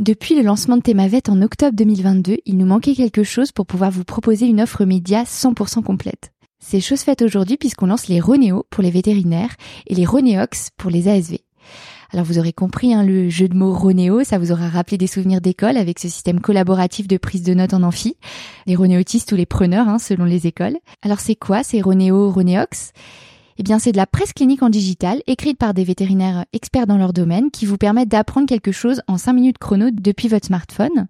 Depuis le lancement de Thémavet en octobre 2022, il nous manquait quelque chose pour pouvoir vous proposer une offre média 100% complète. C'est chose faite aujourd'hui puisqu'on lance les Ronéo pour les vétérinaires et les Ronéox pour les ASV. Alors vous aurez compris hein, le jeu de mots Ronéo, ça vous aura rappelé des souvenirs d'école avec ce système collaboratif de prise de notes en amphi, les Ronéotistes ou les preneurs hein, selon les écoles. Alors c'est quoi ces Ronéo, Ronéox? Eh bien, c'est de la presse clinique en digital, écrite par des vétérinaires experts dans leur domaine, qui vous permettent d'apprendre quelque chose en 5 minutes chrono depuis votre smartphone.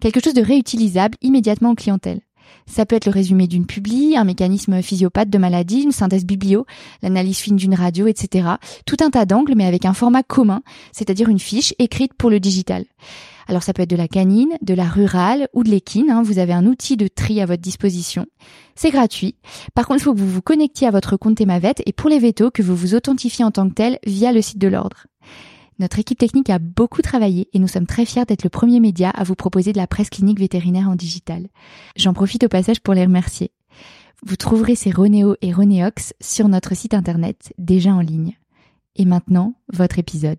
Quelque chose de réutilisable immédiatement en clientèle. Ça peut être le résumé d'une publi, un mécanisme physiopathe de maladie, une synthèse biblio, l'analyse fine d'une radio, etc. Tout un tas d'angles, mais avec un format commun, c'est-à-dire une fiche écrite pour le digital. Alors ça peut être de la canine, de la rurale ou de l'équine. Hein. Vous avez un outil de tri à votre disposition. C'est gratuit. Par contre, il faut que vous vous connectiez à votre compte Temavet et pour les vétos, que vous vous authentifiez en tant que tel via le site de l'ordre. Notre équipe technique a beaucoup travaillé et nous sommes très fiers d'être le premier média à vous proposer de la presse clinique vétérinaire en digital. J'en profite au passage pour les remercier. Vous trouverez ces Ronéo et Ronéox sur notre site internet déjà en ligne. Et maintenant, votre épisode.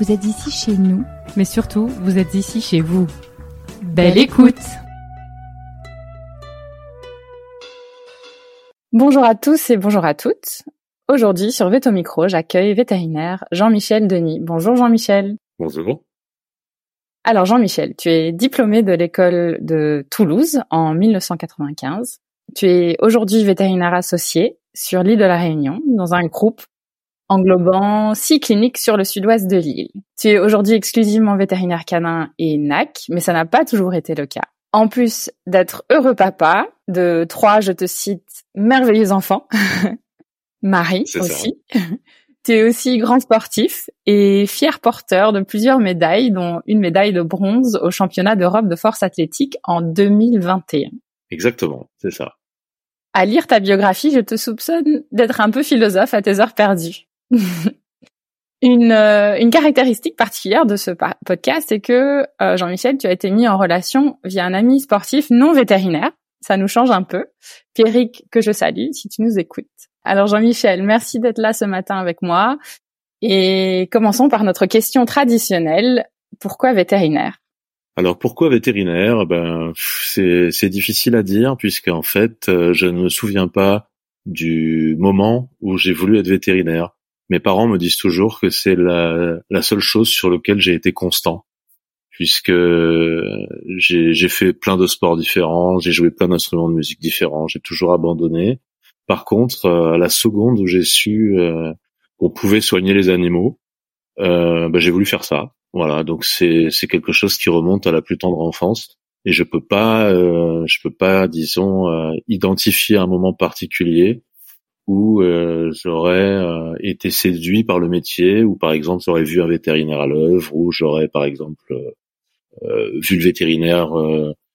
Vous êtes ici chez nous. Mais surtout, vous êtes ici chez vous. Belle, écoute Bonjour à tous et bonjour à toutes. Aujourd'hui, sur Veto Micro, j'accueille vétérinaire Jean-Michel Denis. Bonjour Jean-Michel. Bonjour. Alors Jean-Michel, tu es diplômé de l'école de Toulouse en 1995. Tu es aujourd'hui vétérinaire associé sur l'île de la Réunion dans un groupe englobant six cliniques sur le sud-ouest de l'île. Tu es aujourd'hui exclusivement vétérinaire canin et NAC, mais ça n'a pas toujours été le cas. En plus d'être heureux papa de trois, je te cite, merveilleux enfants, Marie aussi. tu es aussi grand sportif et fier porteur de plusieurs médailles, dont une médaille de bronze au championnat d'Europe de force athlétique en 2021. Exactement, c'est ça. À lire ta biographie, je te soupçonne d'être un peu philosophe à tes heures perdues. une, euh, une caractéristique particulière de ce podcast, c'est que euh, Jean-Michel, tu as été mis en relation via un ami sportif non vétérinaire. Ça nous change un peu. Pierrick, que je salue, si tu nous écoutes. Alors Jean-Michel, merci d'être là ce matin avec moi. Et commençons par notre question traditionnelle. Pourquoi vétérinaire? Alors pourquoi vétérinaire? Ben c'est difficile à dire puisque en fait euh, je ne me souviens pas du moment où j'ai voulu être vétérinaire mes parents me disent toujours que c'est la, la, seule chose sur laquelle j'ai été constant, puisque j'ai fait plein de sports différents, j'ai joué plein d'instruments de musique différents, j'ai toujours abandonné. Par contre, euh, à la seconde où j'ai su euh, qu'on pouvait soigner les animaux, euh, bah, j'ai voulu faire ça. Voilà, donc c'est quelque chose qui remonte à la plus tendre enfance et je peux pas, euh, je peux pas, disons, euh, identifier un moment particulier où euh, j'aurais euh, été séduit par le métier, ou par exemple j'aurais vu un vétérinaire à l'œuvre, ou j'aurais par exemple euh, vu le vétérinaire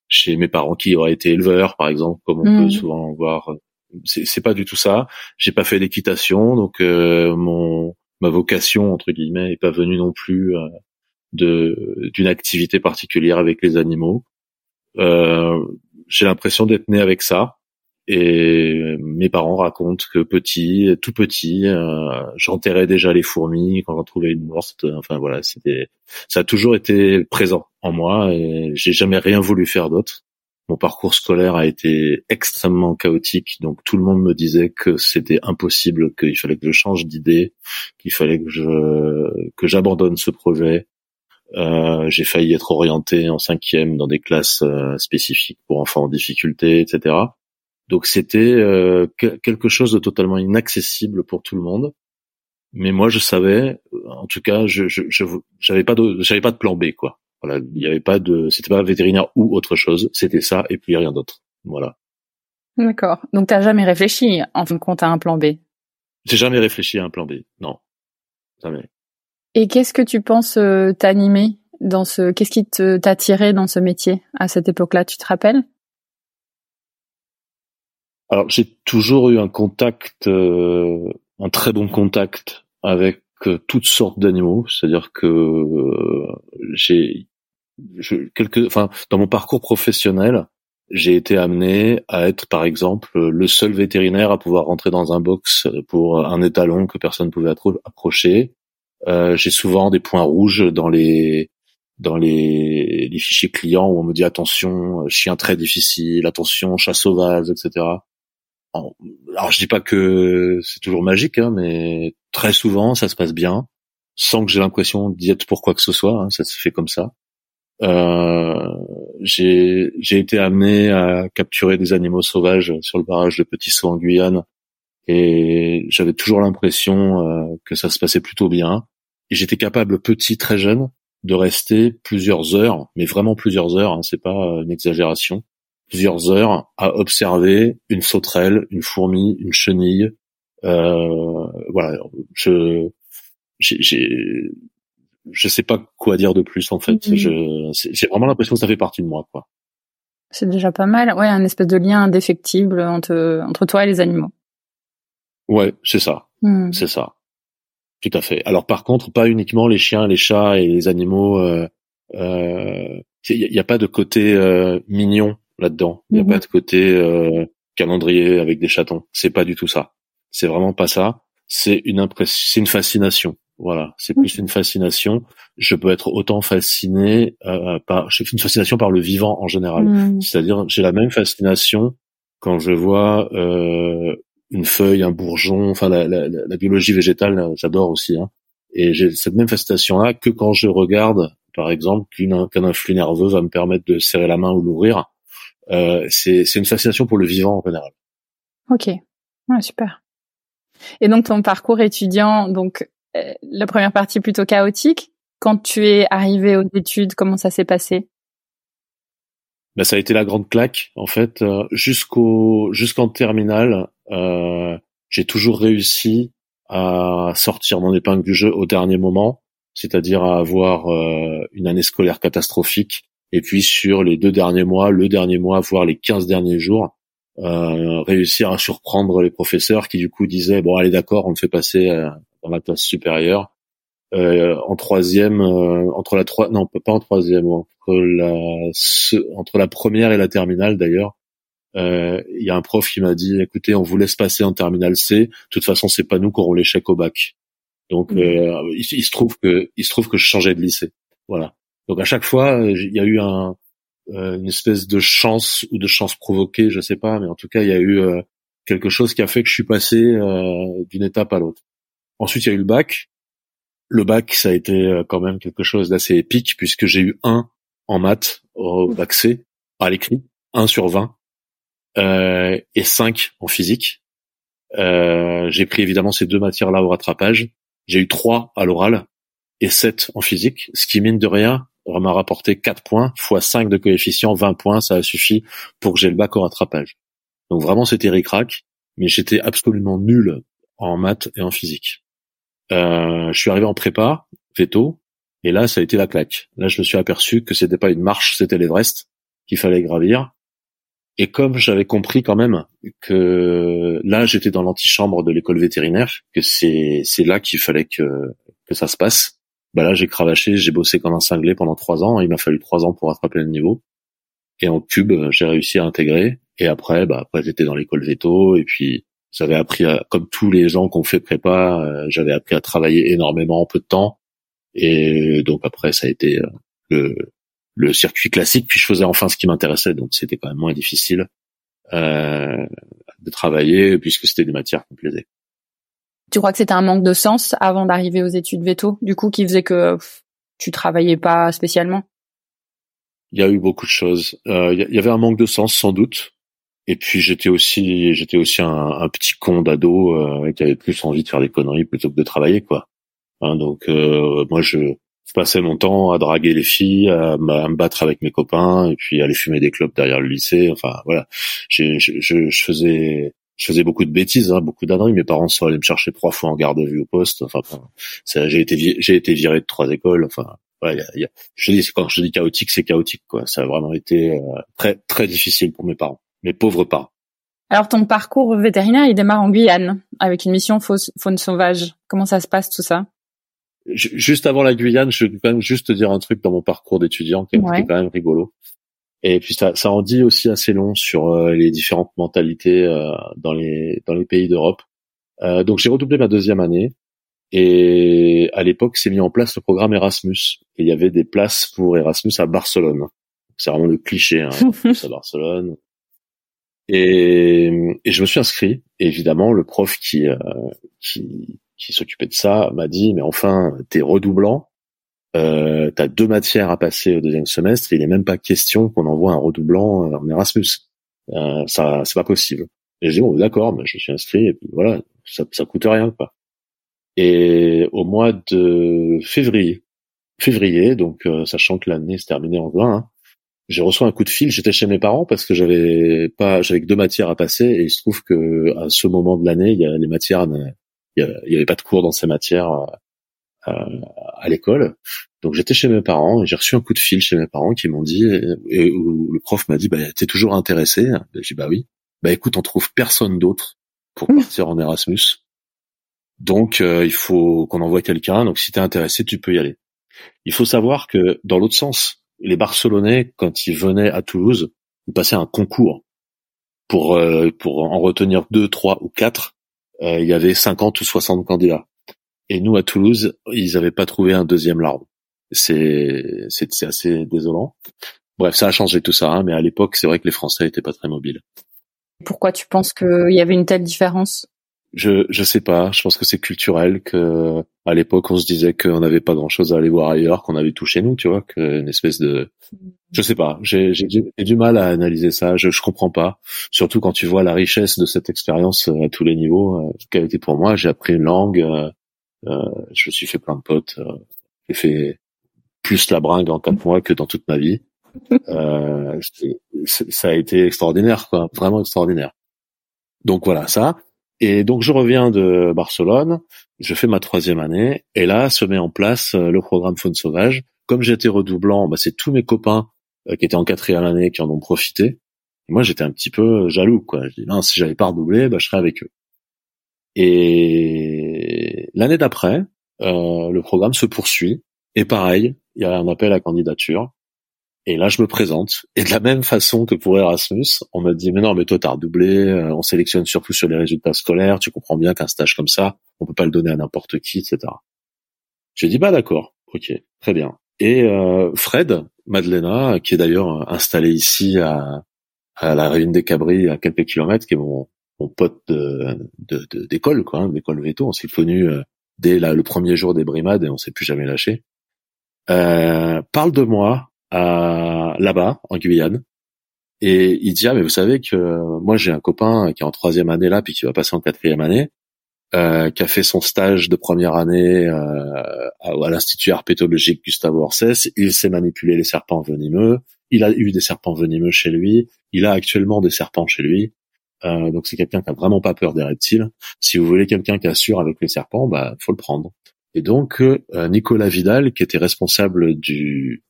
chez mes parents qui auraient été éleveurs, par exemple, comme on peut mmh. souvent voir. C'est pas du tout ça. J'ai pas fait d'équitation, donc mon ma vocation entre guillemets est pas venue non plus de d'une activité particulière avec les animaux. J'ai l'impression d'être né avec ça et mes parents racontent que petit, tout petit, euh, j'enterrais déjà les fourmis quand j'en trouvais une morte. Enfin voilà, c'était, ça a toujours été présent en moi et j'ai jamais rien voulu faire d'autre. Mon parcours scolaire a été extrêmement chaotique, donc tout le monde me disait que c'était impossible, qu'il fallait que je change d'idée, qu'il fallait que je que j'abandonne ce projet. Euh, j'ai failli être orienté en cinquième dans des classes euh, spécifiques pour enfants en difficulté, etc. Donc c'était euh, quelque chose de totalement inaccessible pour tout le monde. Mais moi, je savais, en tout cas, je j'avais pas de j'avais pas de plan B quoi. Voilà, il y avait pas de c'était pas vétérinaire ou autre chose, c'était ça et puis rien d'autre. Voilà. D'accord. Donc t'as jamais réfléchi en fin de compte à un plan B? J'ai jamais réfléchi à un plan B. Non, jamais. Et qu'est-ce que tu penses euh, t'animer dans ce Qu'est-ce qui t'a tiré dans ce métier à cette époque-là Tu te rappelles? Alors j'ai toujours eu un contact, euh, un très bon contact avec euh, toutes sortes d'animaux. C'est-à-dire que j'ai quelques, enfin dans mon parcours professionnel, j'ai été amené à être, par exemple, le seul vétérinaire à pouvoir rentrer dans un box pour un étalon que personne ne pouvait approcher, euh, j'ai souvent des points rouges dans les dans les, les, fichiers clients où on me dit attention chien très difficile, attention chat sauvage, etc. Alors, je dis pas que c'est toujours magique, hein, mais très souvent ça se passe bien, sans que j'ai l'impression d'y être pour quoi que ce soit. Hein, ça se fait comme ça. Euh, j'ai été amené à capturer des animaux sauvages sur le barrage de Petit Saut en Guyane et j'avais toujours l'impression euh, que ça se passait plutôt bien. Et j'étais capable, petit, très jeune, de rester plusieurs heures, mais vraiment plusieurs heures, hein, c'est pas une exagération, plusieurs heures à observer une sauterelle, une fourmi, une chenille. Euh, voilà, je j'ai je sais pas quoi dire de plus en fait. Je j'ai vraiment l'impression que ça fait partie de moi quoi. C'est déjà pas mal. Ouais, un espèce de lien indéfectible entre entre toi et les animaux. Ouais, c'est ça. Hmm. C'est ça. Tout à fait. Alors par contre, pas uniquement les chiens, les chats et les animaux. Il euh, n'y euh, a, pas de côté euh, mignon là-dedans. Il n'y a hmm. pas de côté euh, calendrier avec des chatons. C'est pas du tout ça. C'est vraiment pas ça. C'est une impression, c'est une fascination. Voilà, c'est plus une fascination. Je peux être autant fasciné euh, par, j'ai une fascination par le vivant en général. Hmm. C'est-à-dire, j'ai la même fascination quand je vois euh, une feuille, un bourgeon, enfin la, la, la biologie végétale, j'adore aussi. Hein. Et j'ai cette même fascination-là que quand je regarde, par exemple, qu'un influx nerveux va me permettre de serrer la main ou l'ouvrir. Euh, c'est une fascination pour le vivant en général. Ok, ouais, super. Et donc ton parcours étudiant, donc euh, la première partie plutôt chaotique. Quand tu es arrivé aux études, comment ça s'est passé? Ben, ça a été la grande claque en fait euh, jusqu'au jusqu'en terminale euh, j'ai toujours réussi à sortir mon épingle du jeu au dernier moment, c'est-à-dire à avoir euh, une année scolaire catastrophique et puis sur les deux derniers mois, le dernier mois, voire les 15 derniers jours, euh, réussir à surprendre les professeurs qui du coup disaient bon allez d'accord, on le fait passer dans la classe supérieure. en troisième, entre la trois, non pas en troisième, entre la entre la première et la terminale d'ailleurs, euh, il y a un prof qui m'a dit écoutez on vous laisse passer en terminale C. De toute façon c'est pas nous qui aurons l'échec au bac. Donc mmh. euh, il, se trouve que il se trouve que je changeais de lycée. Voilà donc à chaque fois il y a eu un euh, une espèce de chance ou de chance provoquée je sais pas mais en tout cas il y a eu quelque chose qui a fait que je suis passé d'une étape à l'autre ensuite il y a eu le bac le bac ça a été quand même quelque chose d'assez épique puisque j'ai eu un en maths au bac C à l'écrit 1 sur 20 euh, et 5 en physique. Euh, j'ai pris évidemment ces deux matières-là au rattrapage. J'ai eu 3 à l'oral et 7 en physique, ce qui mine de rien m'a rapporté 4 points fois 5 de coefficient, 20 points, ça a suffi pour que j'ai le bac au rattrapage. Donc vraiment c'était ric mais j'étais absolument nul en maths et en physique. Euh, je suis arrivé en prépa, veto, et là ça a été la claque. Là je me suis aperçu que c'était pas une marche, c'était l'Everest qu'il fallait gravir. Et comme j'avais compris quand même que là j'étais dans l'antichambre de l'école vétérinaire, que c'est c'est là qu'il fallait que que ça se passe, bah là j'ai cravaché, j'ai bossé comme un cinglé pendant trois ans. Il m'a fallu trois ans pour attraper le niveau. Et en cube, j'ai réussi à intégrer. Et après, bah après j'étais dans l'école veto et puis j'avais appris à, comme tous les gens qu'on fait prépa, euh, j'avais appris à travailler énormément en peu de temps. Et donc après ça a été euh, le le circuit classique, puis je faisais enfin ce qui m'intéressait, donc c'était quand même moins difficile euh, de travailler puisque c'était des matières qui me plaisaient. Tu crois que c'était un manque de sens avant d'arriver aux études veto, du coup, qui faisait que tu travaillais pas spécialement? Il y a eu beaucoup de choses. Euh, il y avait un manque de sens sans doute. Et puis j'étais aussi j'étais aussi un, petit con d'ado euh, qui avait plus envie de faire des conneries plutôt que de travailler quoi. Hein, donc euh, moi je, passais mon temps à draguer les filles, à, me battre avec mes copains et puis à aller fumer des clubs derrière le lycée. Enfin voilà, je, je, je faisais je faisais beaucoup de bêtises, hein, beaucoup d'anneries. Mes parents sont allés me chercher trois fois en garde vue au poste. Enfin, j'ai été j'ai été viré de trois écoles. Enfin, y a, y a, je dis quand je dis chaotique, c'est chaotique quoi. Ça a vraiment été euh, très très difficile pour mes parents, mes pauvres parents. Alors ton parcours vétérinaire, il démarre en Guyane avec une mission faune sauvage. Comment ça se passe tout ça? Juste avant la Guyane, je vais quand même juste te dire un truc dans mon parcours d'étudiant qui est quand même rigolo. Et puis ça, ça en dit aussi assez long sur euh, les différentes mentalités euh, dans les dans les pays d'Europe. Euh, donc j'ai redoublé ma deuxième année et à l'époque s'est mis en place le programme Erasmus. Et il y avait des places pour Erasmus à Barcelone. C'est vraiment le cliché, hein, à Barcelone. Et, et, je me suis inscrit. Et évidemment, le prof qui qui, qui s'occupait de ça m'a dit mais enfin t'es redoublant euh, tu as deux matières à passer au deuxième semestre, il n'est même pas question qu'on envoie un redoublant euh, en Erasmus. Euh, ça, c'est pas possible. Et j'ai dit bon, d'accord, mais je suis inscrit et puis voilà, ça, ça coûte rien quoi. Et au mois de février, février, donc euh, sachant que l'année se terminait en juin, hein, j'ai reçu un coup de fil. J'étais chez mes parents parce que j'avais pas, j'avais que deux matières à passer et il se trouve que à ce moment de l'année, il y a les matières, il y, avait pas de cours dans ces matières euh, à l'école. Donc j'étais chez mes parents et j'ai reçu un coup de fil chez mes parents qui m'ont dit et, où le prof m'a dit bah t'es toujours intéressé? J'ai dit bah oui. Bah écoute on trouve personne d'autre pour mmh. partir en Erasmus. Donc euh, il faut qu'on envoie quelqu'un. Donc si t'es intéressé tu peux y aller. Il faut savoir que dans l'autre sens, les Barcelonais quand ils venaient à Toulouse, ils passaient un concours pour euh, pour en retenir deux, trois ou quatre. Euh, il y avait 50 ou 60 candidats. Et nous, à Toulouse, ils n'avaient pas trouvé un deuxième larme. C'est, c'est, assez désolant. Bref, ça a changé tout ça, hein, mais à l'époque, c'est vrai que les Français étaient pas très mobiles. Pourquoi tu penses qu'il y avait une telle différence? Je je sais pas. Je pense que c'est culturel. Que à l'époque, on se disait qu'on n'avait pas grand chose à aller voir ailleurs, qu'on avait tout chez nous, tu vois, qu'une espèce de je sais pas. J'ai j'ai du mal à analyser ça. Je je comprends pas. Surtout quand tu vois la richesse de cette expérience euh, à tous les niveaux. Euh, qu'a été pour moi. J'ai appris une langue. Euh, je me suis fait plein de potes. Euh, j'ai fait plus la bringue en quatre mois que dans toute ma vie. Euh, ça a été extraordinaire, quoi, vraiment extraordinaire. Donc voilà ça. Et donc je reviens de Barcelone, je fais ma troisième année, et là se met en place euh, le programme Faune Sauvage. Comme j'étais redoublant, bah, c'est tous mes copains qui étaient en quatrième année qui en ont profité. moi j'étais un petit peu jaloux, quoi. Je dis non, si j'avais pas redoublé, bah, je serais avec eux. Et l'année d'après, euh, le programme se poursuit. Et pareil, il y a un appel à candidature. Et là, je me présente. Et de la même façon que pour Erasmus, on me dit, mais non, mais toi, t'as redoublé, euh, on sélectionne surtout sur les résultats scolaires, tu comprends bien qu'un stage comme ça, on peut pas le donner à n'importe qui, etc. J'ai dit, bah d'accord, ok, très bien. Et euh, Fred Madeleine, qui est d'ailleurs installé ici à, à la Réunion des Cabris, à quelques kilomètres, qui est mon, mon pote de d'école quoi, hein, d'école veto. On s'est connu euh, dès le premier jour des brimades et on s'est plus jamais lâché. Euh, parle de moi à là-bas en Guyane et il dit ah mais vous savez que moi j'ai un copain qui est en troisième année là puis qui va passer en quatrième année euh, qui a fait son stage de première année euh, à, à l'institut herpétologique Gustavo Orsès. Il sait manipuler les serpents venimeux. Il a eu des serpents venimeux chez lui. Il a actuellement des serpents chez lui. Euh, donc c'est quelqu'un qui a vraiment pas peur des reptiles. Si vous voulez quelqu'un qui assure avec les serpents, bah faut le prendre. Et donc euh, Nicolas Vidal, qui était responsable du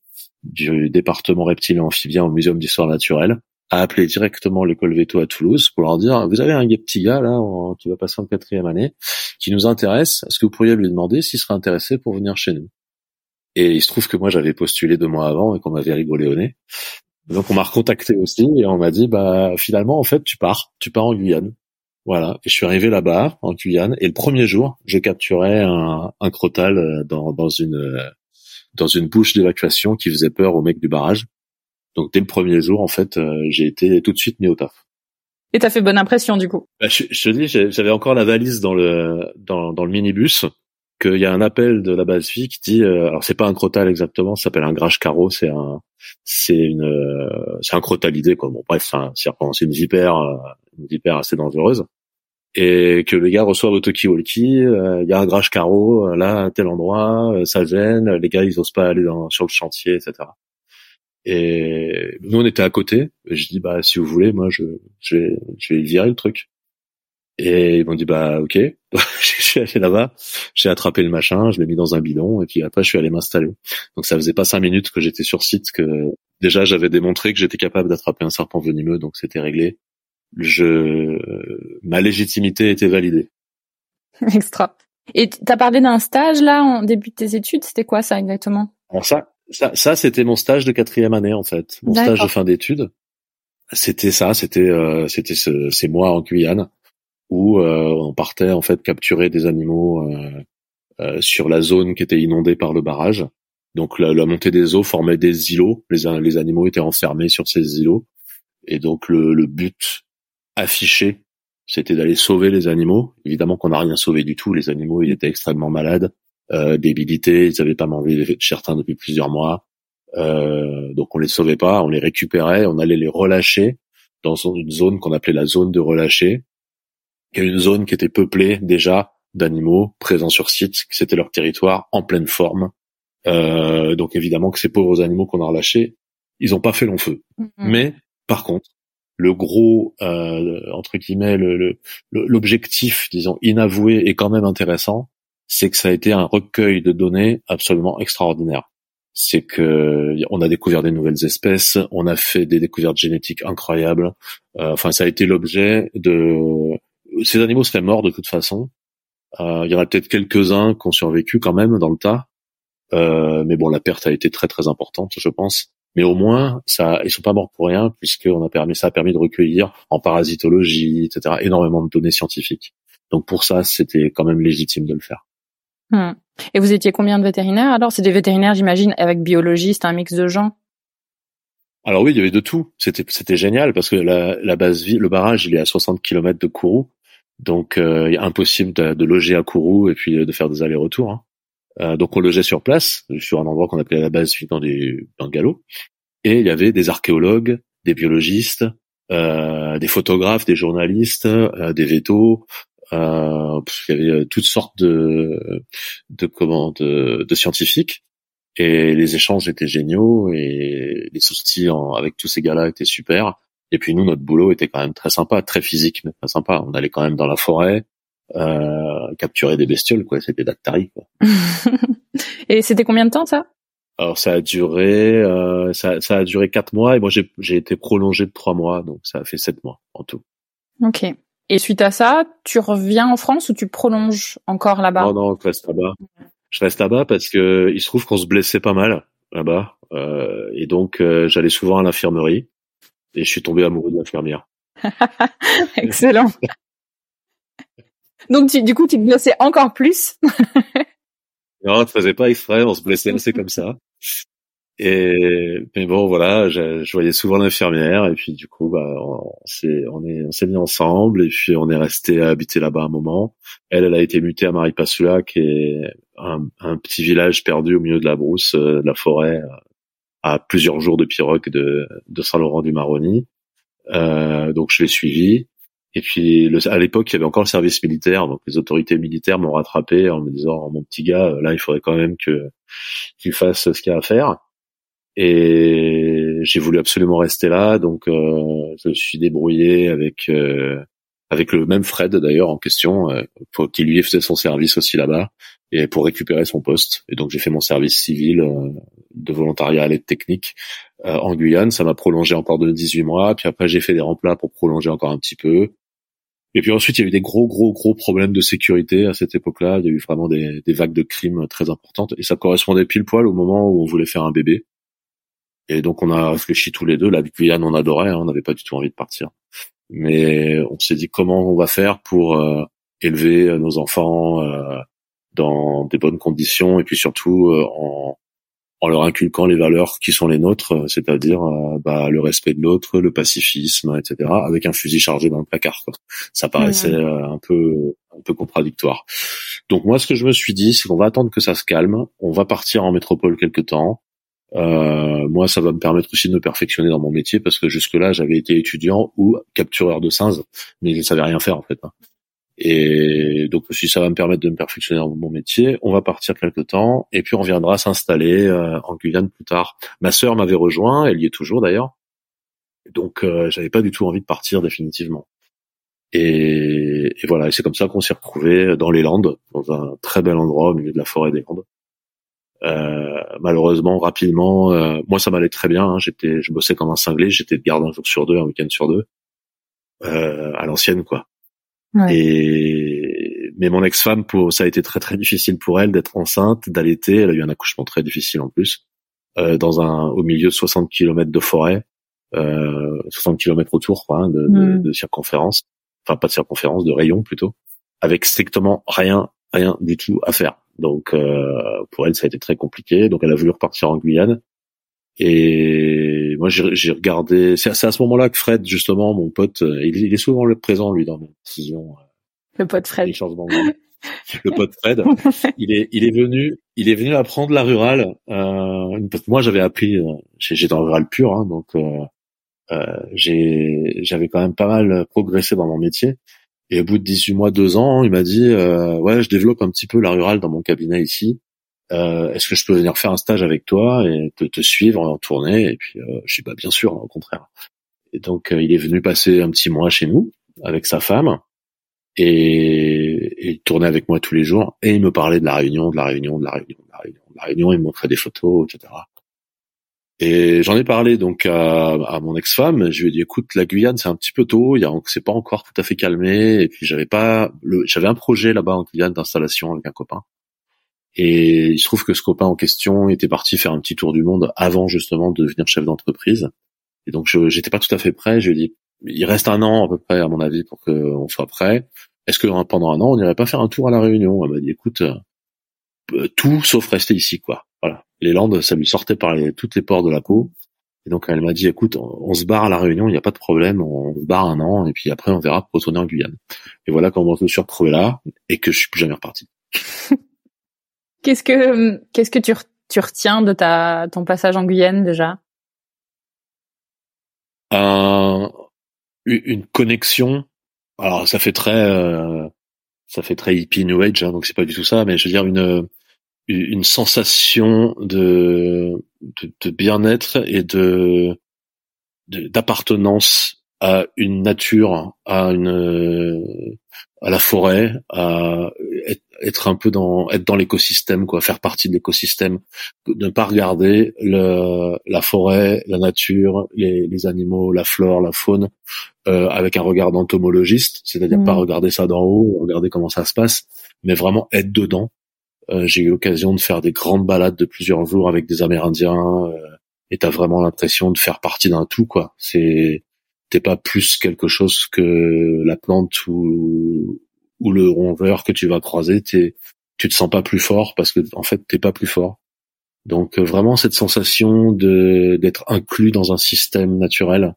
département reptile et amphibien au Muséum d'histoire naturelle, a appelé directement l'école Veto à Toulouse pour leur dire vous avez un petit gars là qui va passer en quatrième année qui nous intéresse est-ce que vous pourriez lui demander s'il serait intéressé pour venir chez nous? Et il se trouve que moi j'avais postulé deux mois avant et qu'on m'avait rigolé au nez donc on m'a recontacté aussi et on m'a dit bah finalement en fait tu pars, tu pars en Guyane. Voilà. Et je suis arrivé là-bas en Guyane et le premier jour, je capturais un, un crotal euh, dans, dans une euh, dans une bouche d'évacuation qui faisait peur au mec du barrage. Donc dès le premier jour, en fait, euh, j'ai été tout de suite mis au taf. Et t'as fait bonne impression du coup. Bah, je, je, te dis, j'avais encore la valise dans le dans, dans le minibus qu'il y a un appel de la base vie qui dit, euh, alors c'est pas un crotal exactement, ça s'appelle un grage carreau, c'est un, c'est une, euh, c'est un crotalidé quoi. Bon bref, c'est une vipère, euh, une vipère assez dangereuse. Et que le gars reçoit au talkie-walkie, il y a un grage carreau là à tel endroit, ça gêne, les gars ils osent pas aller dans, sur le chantier, etc. Et nous on était à côté. Et je dis bah si vous voulez, moi je, je vais, je vais virer le truc. Et ils m'ont dit bah ok. je suis allé là-bas, j'ai attrapé le machin, je l'ai mis dans un bidon et puis après je suis allé m'installer. Donc ça faisait pas cinq minutes que j'étais sur site que déjà j'avais démontré que j'étais capable d'attraper un serpent venimeux, donc c'était réglé. Je ma légitimité était validée. Extra. Et t'as parlé d'un stage là en début de tes études, c'était quoi ça exactement? Alors ça, ça, ça c'était mon stage de quatrième année en fait, mon stage de fin d'études. C'était ça, c'était euh, c'était ce, ces mois en Guyane où euh, on partait en fait capturer des animaux euh, euh, sur la zone qui était inondée par le barrage. Donc la, montée des eaux formait des îlots, les, les animaux étaient enfermés sur ces îlots, et donc le, le but affiché, c'était d'aller sauver les animaux. Évidemment qu'on n'a rien sauvé du tout, les animaux ils étaient extrêmement malades, euh, débilités, ils n'avaient pas mangé de certains depuis plusieurs mois, euh, donc on les sauvait pas, on les récupérait, on allait les relâcher dans une zone qu'on appelait la zone de relâché, il y a une zone qui était peuplée déjà d'animaux présents sur site, que c'était leur territoire en pleine forme. Euh, donc évidemment que ces pauvres animaux qu'on a relâchés, ils n'ont pas fait long feu. Mm-hmm. Mais par contre, le gros euh, entre guillemets l'objectif le, disons inavoué et quand même intéressant, c'est que ça a été un recueil de données absolument extraordinaire. C'est que on a découvert des nouvelles espèces, on a fait des découvertes génétiques incroyables. Euh, enfin, ça a été l'objet de ces animaux seraient morts de toute façon. Euh, il y en a peut-être quelques-uns qui ont survécu quand même dans le tas. Euh, mais bon, la perte a été très très importante, je pense. Mais au moins, ça, ils sont pas morts pour rien, puisqu'on a permis, ça a permis de recueillir en parasitologie, etc., énormément de données scientifiques. Donc pour ça, c'était quand même légitime de le faire. Hmm. Et vous étiez combien de vétérinaires Alors, c'est des vétérinaires, j'imagine, avec biologistes, un mix de gens. Alors oui, il y avait de tout. C'était c'était génial parce que la, la base vie, le barrage, il est à 60 km de Kourou. Donc, euh, impossible de, de, loger à Kourou et puis de faire des allers-retours. Hein. Euh, donc, on logeait sur place, sur un endroit qu'on appelait la base dans des galop. Et il y avait des archéologues, des biologistes, euh, des photographes, des journalistes, euh, des vétos. Euh, il y avait toutes sortes de de comment de, de scientifiques. Et les échanges étaient géniaux et les sorties avec tous ces gars-là étaient super. Et puis nous, notre boulot était quand même très sympa, très physique, mais très sympa. On allait quand même dans la forêt, euh, capturer des bestioles, quoi. C'était d'Actari, quoi. et c'était combien de temps ça? Alors ça a duré, euh, ça, ça, a duré quatre mois et moi j'ai été prolongé de trois mois, donc ça a fait sept mois en tout. Ok. Et suite à ça, tu reviens en France ou tu prolonges encore là-bas? Non, non, je reste là-bas. Je reste là-bas parce que il se trouve qu'on se blessait pas mal là-bas, euh, et donc euh, j'allais souvent à l'infirmerie et je suis tombé amoureux de l'infirmière. Excellent. Donc du coup, tu te blessais encore plus. non, tu faisais pas exprès, on se blessait, c'est comme ça. Et mais bon, voilà, je, je voyais souvent l'infirmière et puis du coup, bah, on, s'est on est on s'est mis ensemble et puis on est resté à habiter là-bas un moment. Elle, elle a été mutée à Maripasoula, qui est un, un, petit village perdu au milieu de la brousse, euh, de la forêt, à plusieurs jours de pirogue de, de Saint-Laurent-du-Maroni. Euh, donc je l'ai suivi. Et puis le, à l'époque, il y avait encore le service militaire, donc les autorités militaires m'ont rattrapé en me disant oh, mon petit gars, là il faudrait quand même que tu fasses ce qu'il y a à faire. Et j'ai voulu absolument rester là, donc euh, je me suis débrouillé avec euh, avec le même Fred d'ailleurs en question, euh, qu'il lui faisait son service aussi là-bas et pour récupérer son poste. Et donc j'ai fait mon service civil euh, de volontariat à l'aide technique euh, en Guyane. Ça m'a prolongé encore de 18 mois. Puis après j'ai fait des remplats pour prolonger encore un petit peu. Et puis ensuite il y a eu des gros gros gros problèmes de sécurité à cette époque-là. Il y a eu vraiment des, des vagues de crimes très importantes et ça correspondait pile poil au moment où on voulait faire un bébé. Et donc on a réfléchi tous les deux. La Guyane on adorait, hein, on n'avait pas du tout envie de partir mais on s'est dit comment on va faire pour euh, élever nos enfants euh, dans des bonnes conditions et puis surtout euh, en, en leur inculquant les valeurs qui sont les nôtres, c'est-à-dire bah, le respect de l'autre, le pacifisme, etc., avec un fusil chargé dans le placard. Quoi. Ça paraissait un peu un un peu contradictoire. Donc moi, ce que je me suis dit, c'est qu'on va attendre que ça se calme. On va partir en métropole quelque temps. Euh, moi, ça va me permettre aussi de me perfectionner dans mon métier parce que jusque-là, j'avais été étudiant ou captureur de singes, mais je ne savais rien faire en fait. Hein. Et donc si ça va me permettre de me perfectionner dans mon métier. On va partir quelque temps et puis on viendra s'installer euh, en Guyane plus tard. Ma sœur m'avait rejoint, elle y est toujours d'ailleurs. Donc euh, j'avais pas du tout envie de partir définitivement. Et, et voilà, c'est comme ça qu'on s'est retrouvé dans les Landes, dans un très bel endroit au milieu de la forêt des Landes. Euh, malheureusement, rapidement, euh, moi ça m'allait très bien. Hein, j'étais, je bossais comme un cinglé, j'étais de garde un jour sur deux, un week-end sur deux, euh, à l'ancienne quoi. Ouais. Et mais mon ex-femme, pour ça a été très très difficile pour elle d'être enceinte, d'allaiter. Elle a eu un accouchement très difficile en plus, euh, dans un au milieu de 60 km de forêt, euh, 60 km autour quoi, hein, de, mm. de, de circonférence, enfin pas de circonférence, de rayon plutôt, avec strictement rien rien du tout à faire. Donc euh, pour elle, ça a été très compliqué. Donc elle a voulu repartir en Guyane. Et moi, j'ai regardé. C'est à ce moment-là que Fred, justement, mon pote, euh, il, est souvent le présent lui dans mes décisions. Euh, le pote Fred. le pote Fred, il est, il est venu, il est venu apprendre la rurale. Euh, moi, j'avais appris, j'étais en rural pur, hein, donc euh, j'ai, j'avais quand même pas mal progressé dans mon métier. Et au bout de 18 mois, 2 ans, il m'a dit euh, ouais, je développe un petit peu la rurale dans mon cabinet ici. Euh, Est-ce que je peux venir faire un stage avec toi et te, te suivre en tournée? Et puis euh, je dis bah bien sûr, au contraire. Et donc euh, il est venu passer un petit mois chez nous avec sa femme et, il tournait avec moi tous les jours et il me parlait de la réunion, de la réunion, de la réunion, de la réunion, de la réunion. Il me montrait des photos, etc. Et j'en ai parlé donc à, à mon ex-femme. Je lui ai dit, écoute, la Guyane, c'est un petit peu tôt. Il y a, c'est pas encore tout à fait calmé. Et puis j'avais pas, j'avais un projet là-bas en Guyane d'installation avec un copain. Et il se trouve que ce copain en question était parti faire un petit tour du monde avant justement de devenir chef d'entreprise. Et donc j'étais pas tout à fait prêt. Je lui ai dit, il reste un an à peu près à mon avis pour qu'on soit prêt. Est-ce que pendant un an on n'irait pas faire un tour à la Réunion? Elle m'a dit, écoute, euh, tout sauf rester ici quoi. Voilà les Landes, ça lui sortait par les, toutes les portes de la peau. Et donc elle m'a dit, écoute, on, se barre à la Réunion, il n'y a pas de problème, on se barre un an, et puis après on verra pour retourner en Guyane. Et voilà comment je me suis retrouvé là, et que je suis plus jamais reparti. qu'est-ce que qu'est-ce que tu, tu retiens de ta ton passage en Guyane déjà? Un, Une connexion. Alors ça fait très euh, ça fait très hippie new age, hein, donc c'est pas du tout ça, mais je veux dire une une sensation de, de, bien-être et de d'appartenance à une nature, à une à la forêt, à être, un peu dans être dans l'écosystème quoi, faire partie de l'écosystème, ne pas regarder le, la forêt, la nature, les, les animaux, la flore, la faune euh, avec un regard d'entomologiste, c'est-à-dire pas mmh. regarder ça d'en haut, regarder comment ça se passe, mais vraiment être dedans euh, j'ai eu l'occasion de faire des grandes balades de plusieurs jours avec des Amérindiens euh, et t'as vraiment l'impression de faire partie d'un tout quoi. C'est t'es pas plus quelque chose que la plante ou ou le rongeur que tu vas croiser. T'es tu te sens pas plus fort parce que en fait t'es pas plus fort. Donc euh, vraiment cette sensation de d'être inclus dans un système naturel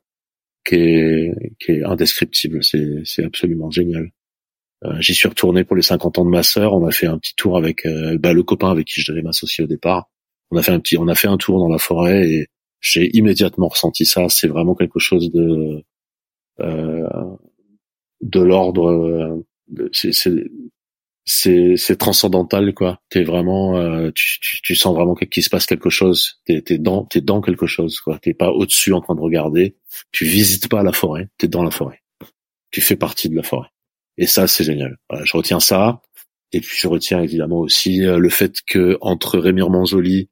qui est qui est indescriptible. C'est c'est absolument génial. Euh, j'y suis retourné pour les 50 ans de ma sœur. On a fait un petit tour avec euh, bah, le copain avec qui je devais m'associer au départ. On a fait un petit, on a fait un tour dans la forêt et j'ai immédiatement ressenti ça. C'est vraiment quelque chose de euh, de l'ordre. C'est c'est transcendantal quoi. T'es vraiment, euh, tu, tu, tu, sens vraiment qu'il se passe quelque chose. T'es t'es dans t'es dans quelque chose quoi. T'es pas au-dessus en train de regarder. Tu visites pas la forêt. T'es dans la forêt. Tu fais partie de la forêt. Et ça, c'est génial. je retiens ça. Et puis je retiens évidemment aussi euh, le fait que entre Rémire-Manzoli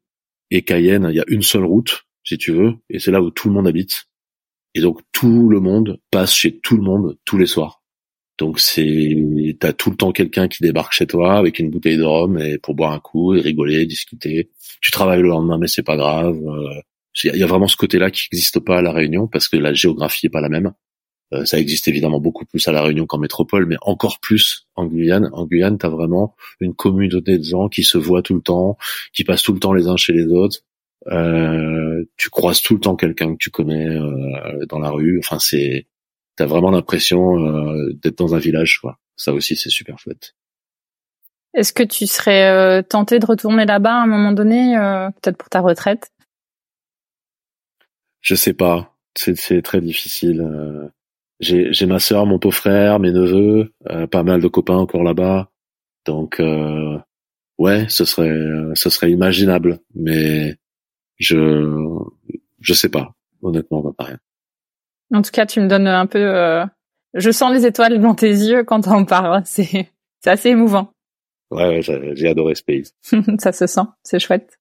et Cayenne, il y a une seule route, si tu veux, et c'est là où tout le monde habite. Et donc tout le monde passe chez tout le monde tous les soirs. Donc c'est, t'as tout le temps quelqu'un qui débarque chez toi avec une bouteille de rhum et pour boire un coup et rigoler, discuter. Tu travailles le lendemain, mais c'est pas grave. Euh, il y a vraiment ce côté-là qui n'existe pas à la Réunion parce que la géographie est pas la même. Euh, ça existe évidemment beaucoup plus à la Réunion qu'en métropole, mais encore plus en Guyane. En Guyane, tu as vraiment une communauté de gens qui se voient tout le temps, qui passent tout le temps les uns chez les autres. Euh, tu croises tout le temps quelqu'un que tu connais euh, dans la rue. Enfin, c'est, t'as vraiment l'impression euh, d'être dans un village. Quoi. Ça aussi, c'est super chouette. Est-ce que tu serais euh, tenté de retourner là-bas à un moment donné, euh, peut-être pour ta retraite? Je sais pas. C'est très difficile. Euh. J'ai ma sœur, mon beau-frère, mes neveux, pas mal de copains encore là-bas. Donc ouais, ce serait ce serait imaginable, mais je je sais pas. Honnêtement, pas rien. En tout cas, tu me donnes un peu. Je sens les étoiles dans tes yeux quand on parle. C'est c'est assez émouvant. Ouais, j'ai adoré ce pays. ça se sent, c'est chouette.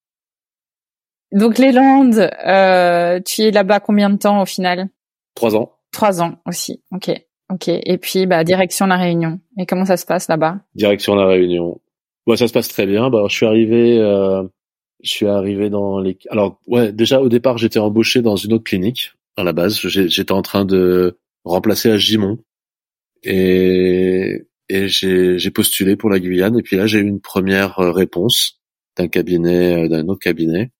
Donc les Landes, euh, tu es là-bas combien de temps au final? Trois ans. Trois ans aussi, ok. Ok. Et puis bah direction la Réunion. Et comment ça se passe là-bas? Direction la Réunion. Bah ça se passe très bien. Bah je suis arrivé, euh, je suis arrivé dans les. Alors ouais, déjà au départ j'étais embauché dans une autre clinique à la base. J'étais en train de remplacer à Gimont et et j'ai postulé pour la Guyane. Et puis là j'ai eu une première euh, réponse d'un cabinet euh, d'un autre cabinet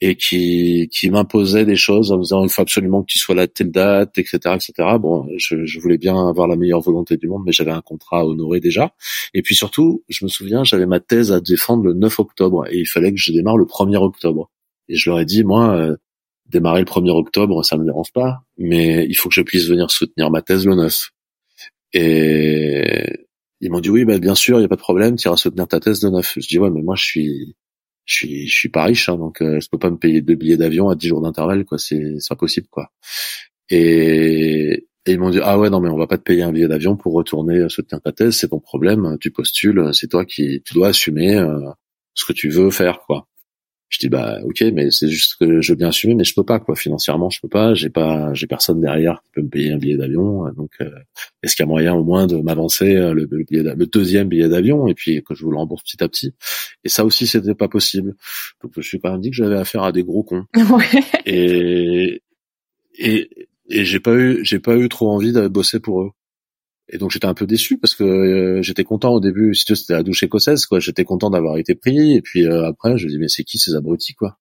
et qui qui m'imposait des choses en me disant il faut absolument que tu sois là telle date etc etc bon je, je voulais bien avoir la meilleure volonté du monde mais j'avais un contrat à honorer déjà. Et puis surtout je me souviens j'avais ma thèse à défendre le 9 octobre et il fallait que je démarre le 1er octobre. Et je leur ai dit moi euh, démarrer le 1er octobre ça me dérange pas mais il faut que je puisse venir soutenir ma thèse le 9 et ils m'ont dit oui, bah, bien sûr, il y a pas de problème, tu iras soutenir ta thèse de neuf. Je dis ouais, mais moi je suis, je suis, je suis pas riche, hein, donc euh, je peux pas me payer deux billets d'avion à dix jours d'intervalle, quoi. C'est, c'est impossible, quoi. Et, et ils m'ont dit ah ouais non mais on va pas te payer un billet d'avion pour retourner soutenir ta thèse, c'est ton problème, tu postules, c'est toi qui, tu dois assumer euh, ce que tu veux faire, quoi. Je dis bah ok, mais c'est juste que je veux bien assumer, mais je peux pas quoi. Financièrement, je peux pas. J'ai pas, j'ai personne derrière qui peut me payer un billet d'avion. Donc, euh, est-ce qu'il y a moyen au moins de m'avancer euh, le, le, deuxième billet d'avion et puis que je vous le rembourse petit à petit? Et ça aussi, c'était pas possible. Donc, je suis quand même dit que j'avais affaire à des gros cons. Et et et j'ai pas eu, j'ai pas eu trop envie de bosser pour eux. Et donc j'étais un peu déçu parce que euh, j'étais content au début, si tu c'était la douche écossaise quoi, j'étais content d'avoir été pris et puis euh, après je me dis mais c'est qui ces abrutis quoi?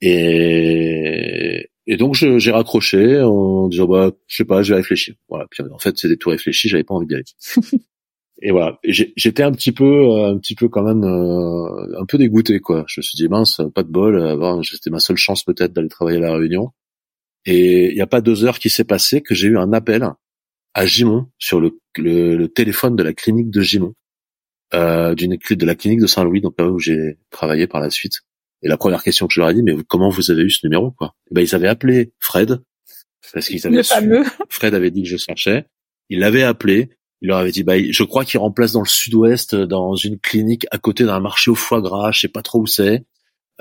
Et et donc j'ai raccroché en disant bah je sais pas, je vais réfléchir. Voilà, puis en fait c'était tout réfléchi, j'avais pas envie d'y aller. et voilà, j'étais un petit peu euh, un petit peu quand même un peu dégoûté quoi. Je me suis dit mince, pas de bol, c'était ma seule chance peut-être d'aller travailler à la Réunion. Et il y a pas deux heures qui s'est passé que j'ai eu un appel à Gimont sur le, le, téléphone de la clinique de Gimont, euh, d'une de la clinique de Saint-Louis, donc là où j'ai travaillé par la suite. Et la première question que je leur ai dit, mais comment vous avez eu ce numéro quoi? Et eh ben ils avaient appelé Fred parce qu'ils avaient Fred avait dit que je cherchais. Il l'avait appelé. Il leur avait dit, bah, je crois qu'il remplace dans le sud-ouest, dans une clinique à côté d'un marché au foie gras, je sais pas trop où c'est.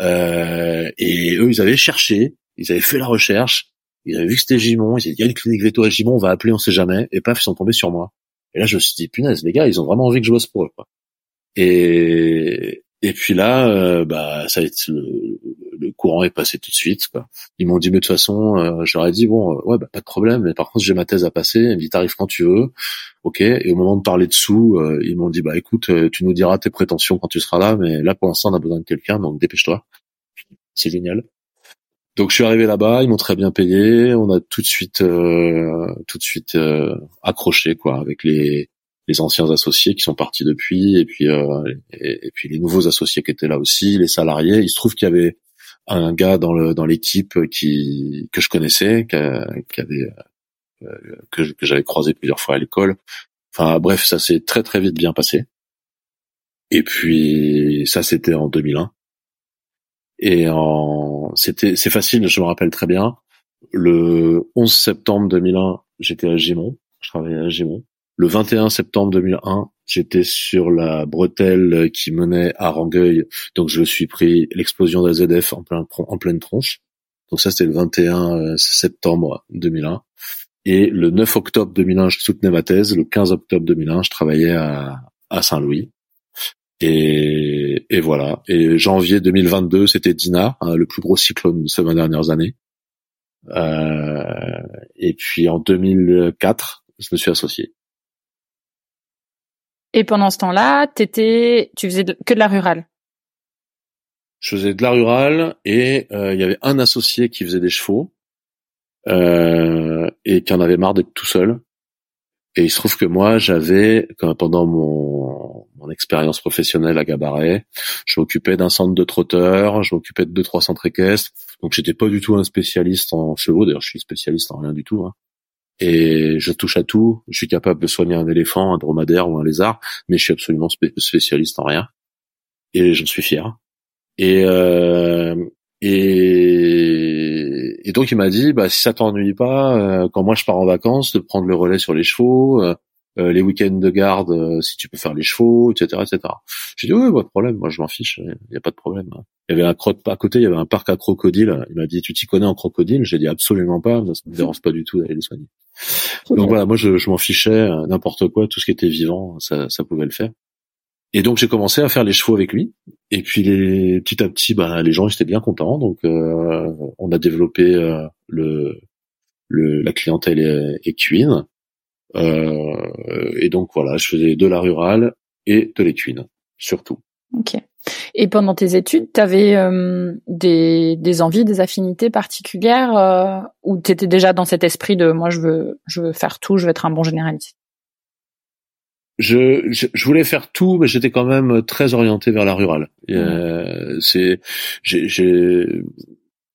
Euh, et eux, ils avaient cherché, ils avaient fait la recherche, ils avaient vu que c'était Gimont, ils avaient dit, il y a une clinique veto à Gimont, on va appeler, on sait jamais. Et paf, ils sont tombés sur moi. Et là, je me suis dit, punaise, les gars, ils ont vraiment envie que je bosse pour eux. Quoi. Et, et puis là, euh, bah, ça a été le, le, courant est passé tout de suite. Quoi. Ils m'ont dit, mais de toute façon, euh, ai dit, bon, euh, ouais, bah, pas de problème, mais par contre, j'ai ma thèse à passer. Ils m'ont dit, t'arrives quand tu veux. Ok. Et au moment de parler de sous, ils m'ont dit, bah, écoute, tu nous diras tes prétentions quand tu seras là, mais là, pour l'instant, on a besoin de quelqu'un, donc dépêche-toi. C'est génial. Donc je suis arrivé là-bas, ils m'ont très bien payé, on a tout de suite euh, tout de suite euh, accroché quoi avec les les anciens associés qui sont partis depuis et puis euh, et, puis les nouveaux associés qui étaient là aussi, les salariés. Il se trouve qu'il y avait un gars dans le dans l'équipe qui que je connaissais, qui, avait que, que j'avais croisé plusieurs fois à l'école. Enfin bref, ça s'est très très vite bien passé. Et puis ça c'était en 2001. Et en, c'était, c'est facile, je me rappelle très bien. Le 11 septembre 2001, j'étais à Gimont. Je travaillais à Gimont. Le 21 septembre 2001, j'étais sur la bretelle qui menait à Rangueil. Donc, je me suis pris l'explosion d'AZF en, plein, en pleine tronche. Donc ça, c'était le 21 euh, septembre 2001. Et le 9 octobre 2001, je soutenais ma thèse. Le 15 octobre 2001, je travaillais à, à Saint-Louis. Et, et, voilà. Et janvier 2022, c'était Dina, hein, le plus gros cyclone de ces 20 dernières années. Euh, et puis en 2004, je me suis associé. Et pendant ce temps-là, t'étais, tu faisais que de la rurale. Je faisais de la rurale et euh, il y avait un associé qui faisait des chevaux euh, et qui en avait marre d'être tout seul Et il se trouve que moi, j'avais, pendant mon, mon expérience professionnelle à Gabaret, je m'occupais d'un centre de trotteurs, je m'occupais de deux trois centres équestres. Donc j'étais pas du tout un spécialiste en chevaux. D'ailleurs, je suis spécialiste en rien du tout. Hein. Et je touche à tout. Je suis capable de soigner un éléphant, un dromadaire ou un lézard, mais je suis absolument spécialiste en rien. Et j'en suis fier. Et, euh, et, et donc il m'a dit, bah si ça t'ennuie pas, euh, quand moi je pars en vacances, de prendre le relais sur les chevaux, euh, euh les week-ends de garde, euh, si tu peux faire les chevaux, etc., etc. J'ai dit oui, pas de problème, moi je m'en fiche, il y a pas de problème. Il y avait un croc à côté, il y avait un parc à crocodiles. Il m'a dit, tu t'y connais en crocodile? J'ai dit absolument pas, ça me dérange pas du tout d'aller les soigner. Donc voilà, moi je, je m'en fichais, n'importe quoi, tout ce qui était vivant, ça, ça pouvait le faire. Et donc j'ai commencé à faire les chevaux avec lui. Et puis les, petit à petit, bah, les gens étaient bien contents. Donc euh, on a développé euh, le, le, la clientèle équine. Euh, et donc voilà, je faisais de la rurale et de l'équine, surtout. Ok. Et pendant tes études, tu avais euh, des, des envies, des affinités particulières euh, ou tu étais déjà dans cet esprit de moi je veux je veux faire tout, je veux être un bon généraliste? Je, je, voulais faire tout, mais j'étais quand même très orienté vers la rurale. Euh, c'est, j'ai,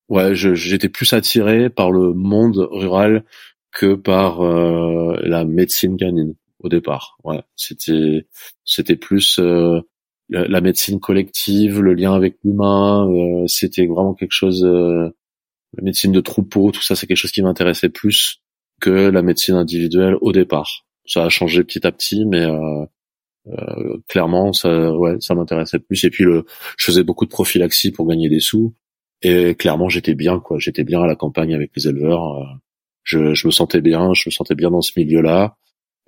ouais, j'étais plus attiré par le monde rural que par euh, la médecine canine au départ. Ouais, c'était, c'était plus euh, la, médecine collective, le lien avec l'humain. Euh, c'était vraiment quelque chose. la médecine de troupeau, tout ça, c'est quelque chose qui m'intéressait plus que la médecine individuelle au départ ça a changé petit à petit, mais euh, euh, clairement, ça, ouais, ça m'intéressait plus. Et puis, le, je faisais beaucoup de prophylaxie pour gagner des sous. Et clairement, j'étais bien, quoi. J'étais bien à la campagne avec les éleveurs. Euh, je, je me sentais bien, je me sentais bien dans ce milieu-là.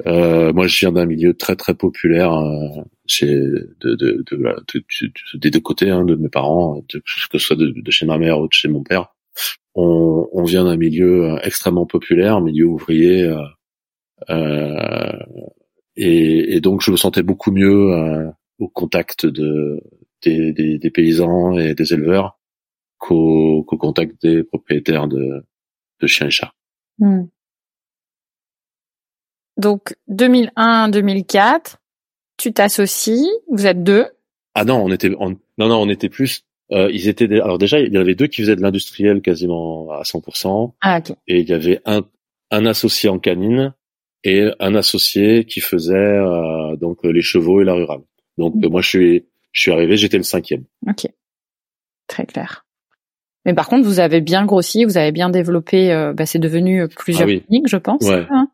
Euh, moi, je viens d'un milieu très très populaire euh, chez de, de, de, de, des deux côtés, hein, de mes parents, que ce soit de, chez ma mère ou de chez mon père. On, on vient d'un milieu extrêmement populaire, milieu ouvrier, euh, euh, et, et, donc je me sentais beaucoup mieux euh, au contact de des, des, des, paysans et des éleveurs qu'au qu'au contact des propriétaires de, de chiens et chats. Hmm. Donc 2001-2004, tu t'associes, vous êtes deux. Ah non, on était non non, on était plus. Euh, ils étaient alors déjà il y avait deux qui faisaient de l'industriel quasiment à 100%. Ah, ok. Et il y avait un un associé en canine et un associé qui faisait euh, donc les chevaux et la rurale. Donc mm. moi je suis je suis arrivé, j'étais le cinquième. Ok, très clair. Mais par contre, vous avez bien grossi, vous avez bien développé. Euh, bah, c'est devenu plusieurs ah cliniques, je pense. Hein?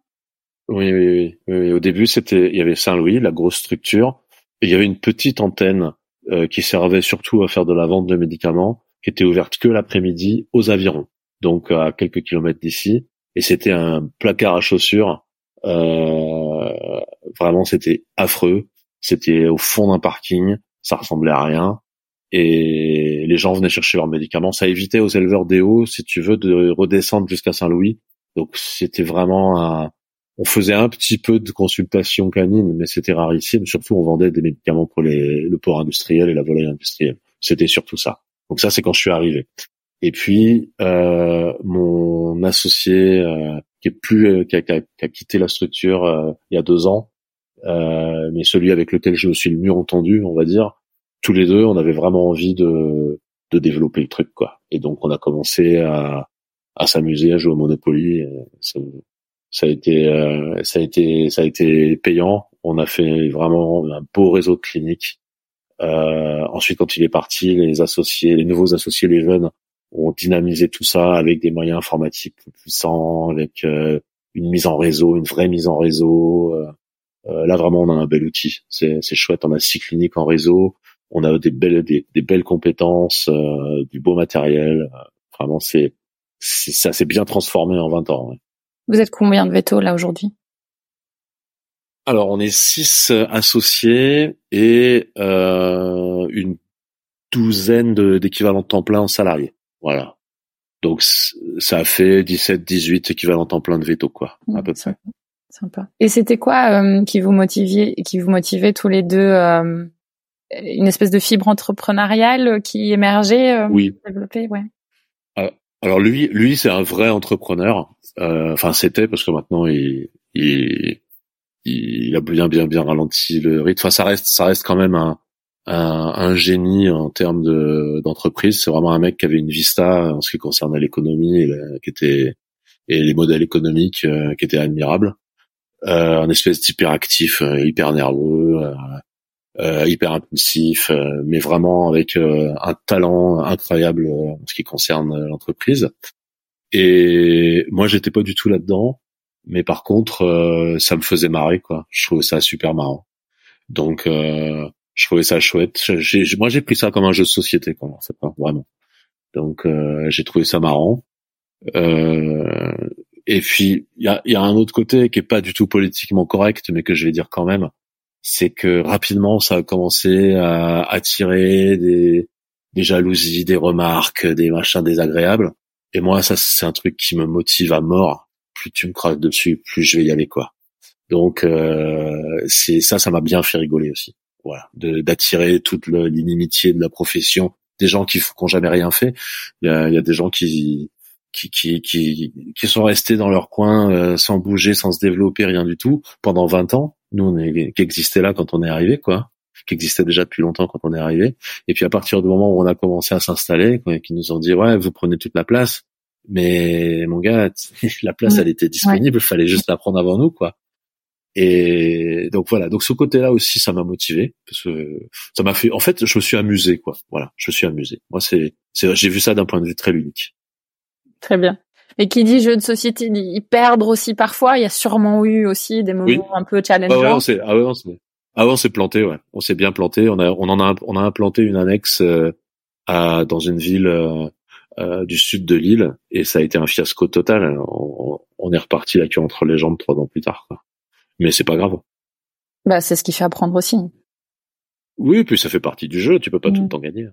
Oui, oui, oui, oui, Au début, c'était il y avait Saint-Louis, la grosse structure, et il y avait une petite antenne euh, qui servait surtout à faire de la vente de médicaments, qui était ouverte que l'après-midi aux avirons, donc à quelques kilomètres d'ici. Et c'était un placard à chaussures euh, vraiment, c'était affreux. C'était au fond d'un parking, ça ressemblait à rien. Et les gens venaient chercher leurs médicaments. Ça évitait aux éleveurs hauts, si tu veux, de redescendre jusqu'à Saint-Louis. Donc c'était vraiment un... On faisait un petit peu de consultation canine, mais c'était rarissime. Surtout, on vendait des médicaments pour les... le port industriel et la volaille industrielle. C'était surtout ça. Donc ça, c'est quand je suis arrivé. Et puis, euh, mon associé euh, qui plus euh, qui, a, qui, a, quitté la structure euh, il y a deux ans, euh, mais celui avec lequel je me suis le mieux entendu, on va dire. Tous les deux, on avait vraiment envie de de développer le truc, quoi. Et donc, on a commencé à à s'amuser, à jouer au Monopoly. Ça, ça, a été ça a été ça a été payant. On a fait vraiment un beau réseau de cliniques. Euh, ensuite, quand il est parti, les associés, les nouveaux associés, les jeunes, on dynamisé tout ça avec des moyens informatiques plus puissants, avec euh, une mise en réseau, une vraie mise en réseau. Euh, euh, là vraiment on a un bel outil, c'est chouette. On a six cliniques en réseau, on a des belles des, belles compétences, du beau matériel. Vraiment c'est ça s'est bien transformé en 20 ans. Vous êtes combien de vétos là aujourd'hui? Alors on est six associés et une douzaine d'équivalents de temps plein en salariés. Voilà. Donc ça a fait 17, 18 équivalents temps plein de veto quoi, à peu près. Sympa. Et c'était quoi euh, qui vous motiviez, qui vous motivait tous les deux euh, Une espèce de fibre entrepreneuriale qui émergeait, euh, oui. développée, ouais. Alors lui, lui c'est un vrai entrepreneur. Enfin c'était parce que maintenant il, il il, a bien bien bien ralenti le rythme. Enfin, ça reste ça reste quand même un un, un génie en termes de d'entreprise. C'est vraiment un mec qui avait une vista en ce qui concernait l'économie et qui était et les modèles économiques euh, qui étaient admirables. Euh, un espèce d'hyperactif, euh, hyper nerveux, euh, hyper impulsif, mais vraiment avec un talent incroyable en ce qui concerne l'entreprise. Et moi, j'étais pas du tout là-dedans, mais par contre, ça me faisait marrer, quoi. Je trouvais ça super marrant. Donc, je trouvais ça chouette. moi, j'ai pris ça comme un jeu de société, quoi. C'est pas vraiment. Donc, j'ai trouvé ça marrant. Euh, et puis il y a, y a, un autre côté qui est pas du tout politiquement correct, mais que je vais dire quand même, c'est que rapidement ça a commencé à attirer des, des jalousies, des remarques, des machins désagréables. Et moi, ça c'est un truc qui me motive à mort. Plus tu me craques dessus, plus je vais y aller quoi. Donc euh, c'est ça, ça m'a bien fait rigoler aussi. Voilà, d'attirer toute l'inimitié de la profession, des gens qui n'ont jamais rien fait. Il y a, y a des gens qui qui, qui, qui, qui sont restés dans leur coin euh, sans bouger, sans se développer, rien du tout, pendant 20 ans. Nous, on est, qui existait là quand on est arrivé, quoi, qui existait déjà depuis longtemps quand on est arrivé. Et puis à partir du moment où on a commencé à s'installer, qui nous ont dit ouais, vous prenez toute la place, mais mon gars, la place, elle était disponible, il fallait juste la prendre avant nous, quoi. Et donc voilà, donc ce côté-là aussi, ça m'a motivé parce que ça m'a fait. En fait, je me suis amusé, quoi. Voilà, je me suis amusé. Moi, c'est, c'est j'ai vu ça d'un point de vue très ludique. Très bien. Et qui dit jeu de société, dit perdre aussi parfois. Il y a sûrement eu aussi des moments un peu challengeants. Ah ouais, on s'est, ah ouais, on s'est, ah ouais, on s'est planté, ouais. On s'est bien planté. On a, on en a, on a implanté une annexe euh, à, dans une ville euh, euh, du sud de l'île et ça a été un fiasco total. On, on est reparti la queue entre les jambes trois ans plus tard. Quoi. Mais c'est pas grave. Bah, c'est ce qui fait apprendre aussi. Oui, puis ça fait partie du jeu. Tu peux pas tout le mm. temps gagner.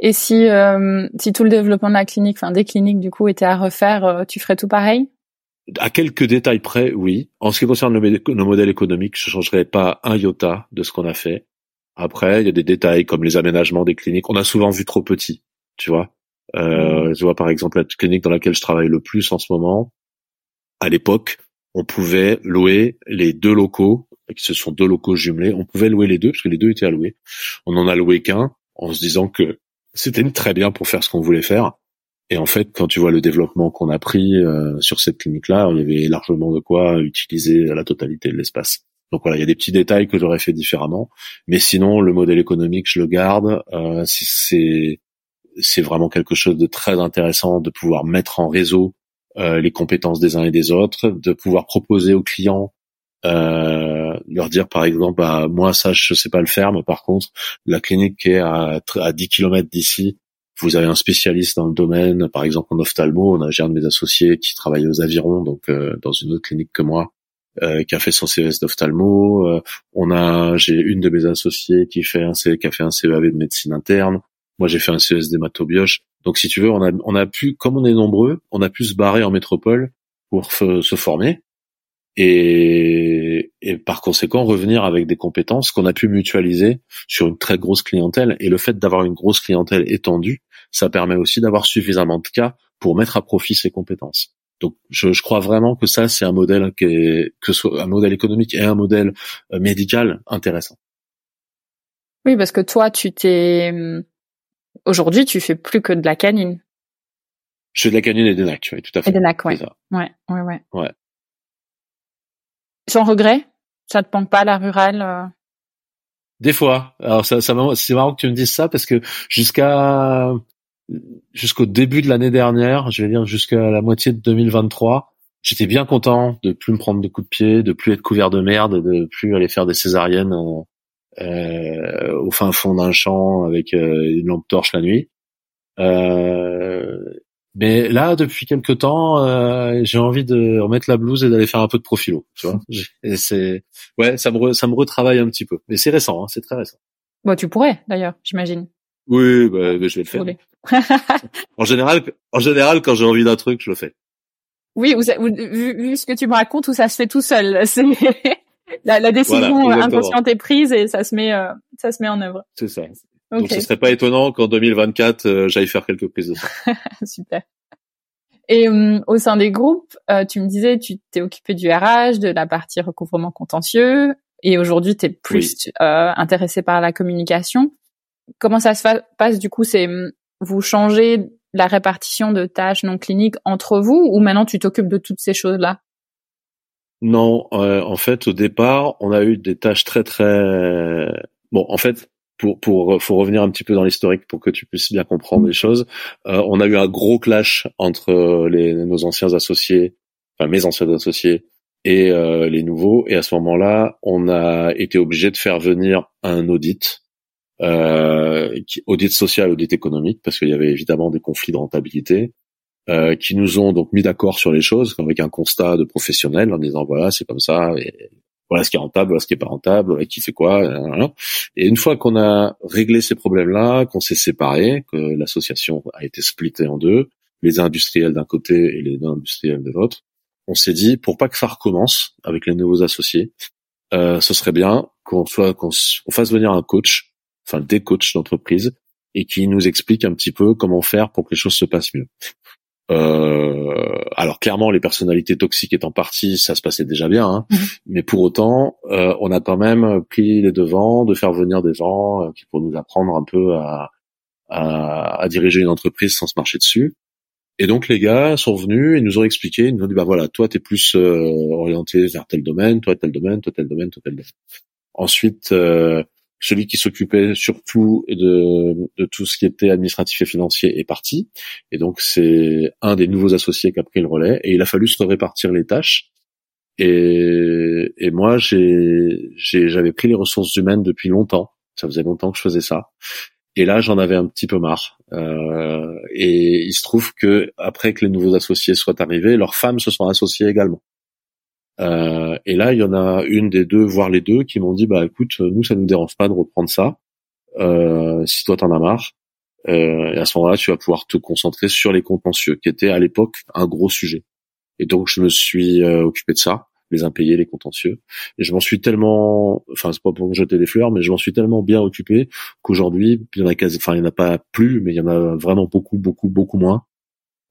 Et si euh, si tout le développement de la clinique, enfin des cliniques du coup, était à refaire, euh, tu ferais tout pareil? À quelques détails près, oui. En ce qui concerne nos modèles économiques, je changerais pas un iota de ce qu'on a fait. Après, il y a des détails comme les aménagements des cliniques. On a souvent vu trop petit, tu vois. Euh, mmh. Je vois par exemple la clinique dans laquelle je travaille le plus en ce moment. À l'époque, on pouvait louer les deux locaux, qui ce sont deux locaux jumelés. On pouvait louer les deux parce que les deux étaient alloués. On en a loué qu'un en se disant que c'était très bien pour faire ce qu'on voulait faire. Et en fait, quand tu vois le développement qu'on a pris euh, sur cette clinique-là, il y avait largement de quoi utiliser la totalité de l'espace. Donc voilà, il y a des petits détails que j'aurais fait différemment, mais sinon le modèle économique, je le garde. Euh, c'est c'est vraiment quelque chose de très intéressant de pouvoir mettre en réseau les compétences des uns et des autres, de pouvoir proposer aux clients euh, leur dire par exemple bah moi ça je sais pas le faire mais par contre la clinique qui est à, à 10 km d'ici vous avez un spécialiste dans le domaine par exemple en ophtalmo on a un de mes associés qui travaille aux avirons donc euh, dans une autre clinique que moi euh, qui a fait son CES d'ophtalmo euh, on a j'ai une de mes associés qui fait un qui a fait un CEAV de médecine interne moi j'ai fait un CES d'hématobioche donc si tu veux on a on a pu comme on est nombreux on a pu se barrer en métropole pour se former et, et, par conséquent revenir avec des compétences qu'on a pu mutualiser sur une très grosse clientèle. Et le fait d'avoir une grosse clientèle étendue, ça permet aussi d'avoir suffisamment de cas pour mettre à profit ces compétences. Donc, je, je crois vraiment que ça, c'est un modèle qui est, que soit un modèle économique et un modèle euh, médical intéressant. Oui, parce que toi, tu t'es aujourd'hui, tu fais plus que de la canine. Je fais de la canine et des NAC, oui, tout à fait. Et des NAC, ouais. ouais. Ouais, ouais, ouais. Sans regret? Ça te manque pas la rurale euh? Des fois. Alors ça, ça c'est marrant que tu me dises ça parce que jusqu'à jusqu'au début de l'année dernière, je vais dire jusqu'à la moitié de 2023, j'étais bien content de plus me prendre de coups de pied, de plus être couvert de merde, de plus aller faire des césariennes euh, au fin fond d'un champ avec euh, une lampe torche la nuit. Euh, mais là, depuis quelque temps, euh, j'ai envie de remettre la blouse et d'aller faire un peu de profilo, tu vois. Et c'est, ouais, ça me ça me retravaille un petit peu. Mais c'est récent, hein, c'est très récent. Bon, tu pourrais d'ailleurs, j'imagine. Oui, bah, je vais le faire. en général, en général, quand j'ai envie d'un truc, je le fais. Oui, vu, ce que tu me racontes, où ça se fait tout seul. La, la, décision inconsciente est prise et ça se met, euh, ça se met en œuvre. C'est ça. Donc ce serait pas étonnant qu'en 2024 euh, j'aille faire quelques prises de sang. Super. Et euh, au sein des groupes, euh, tu me disais, tu t'es occupé du RH, de la partie recouvrement contentieux, et aujourd'hui, tu es plus euh, intéressé par la communication. Comment ça se passe du coup C'est vous changez la répartition de tâches non cliniques entre vous, ou maintenant tu t'occupes de toutes ces choses-là? Non, en fait, au départ, on a eu des tâches très très bon. En fait, pour pour faut revenir un petit peu dans l'historique pour que tu puisses bien comprendre les choses. Euh, on a eu un gros clash entre nos anciens associés, enfin mes anciens associés et euh, les nouveaux. Et à ce moment-là, on a été obligé de faire venir un audit, euh, audit social, audit économique, parce qu'il y avait évidemment des conflits de rentabilité. Euh, qui nous ont donc mis d'accord sur les choses avec un constat de professionnels en disant voilà c'est comme ça et voilà ce qui est rentable, voilà ce qui est pas rentable, qui fait quoi. Et une fois qu'on a réglé ces problèmes-là, qu'on s'est séparés, que l'association a été splittée en deux, les industriels d'un côté et les non-industriels de l'autre, on s'est dit pour pas que ça recommence avec les nouveaux associés, euh, ce serait bien qu'on soit qu'on fasse venir un coach, enfin des coachs d'entreprise, et qui nous explique un petit peu comment faire pour que les choses se passent mieux. Euh, alors clairement, les personnalités toxiques étant parties, ça se passait déjà bien, hein. Mhm. mais pour autant, euh, on a quand même pris les devants de faire venir des gens euh, qui pourraient nous apprendre un peu à, à, à, diriger une entreprise sans se marcher dessus. Et donc les gars sont venus et nous ont expliqué, ils nous ont dit bah voilà, toi t'es plus euh, orienté vers tel domaine, toi tel domaine, toi tel domaine, toi tel domaine. Ensuite, euh, celui qui s'occupait surtout de, de tout ce qui était administratif et financier est parti. Et donc c'est un des nouveaux associés qui a pris le relais. Et il a fallu se répartir les tâches. Et, et moi, j'avais pris les ressources humaines depuis longtemps. Ça faisait longtemps que je faisais ça. Et là, j'en avais un petit peu marre. Euh, et il se trouve que après que les nouveaux associés soient arrivés, leurs femmes se sont associées également. Euh, et là, il y en a une des deux, voire les deux, qui m'ont dit bah écoute, nous ça nous dérange pas de reprendre ça. Euh, si toi t'en as marre, euh, et à ce moment-là, tu vas pouvoir te concentrer sur les contentieux, qui étaient à l'époque un gros sujet. Et donc je me suis euh, occupé de ça, les impayés, les contentieux. Et je m'en suis tellement, enfin c'est pas pour me jeter des fleurs, mais je m'en suis tellement bien occupé qu'aujourd'hui, il y en a quasi, enfin il en a pas plus, mais il y en a vraiment beaucoup, beaucoup, beaucoup moins.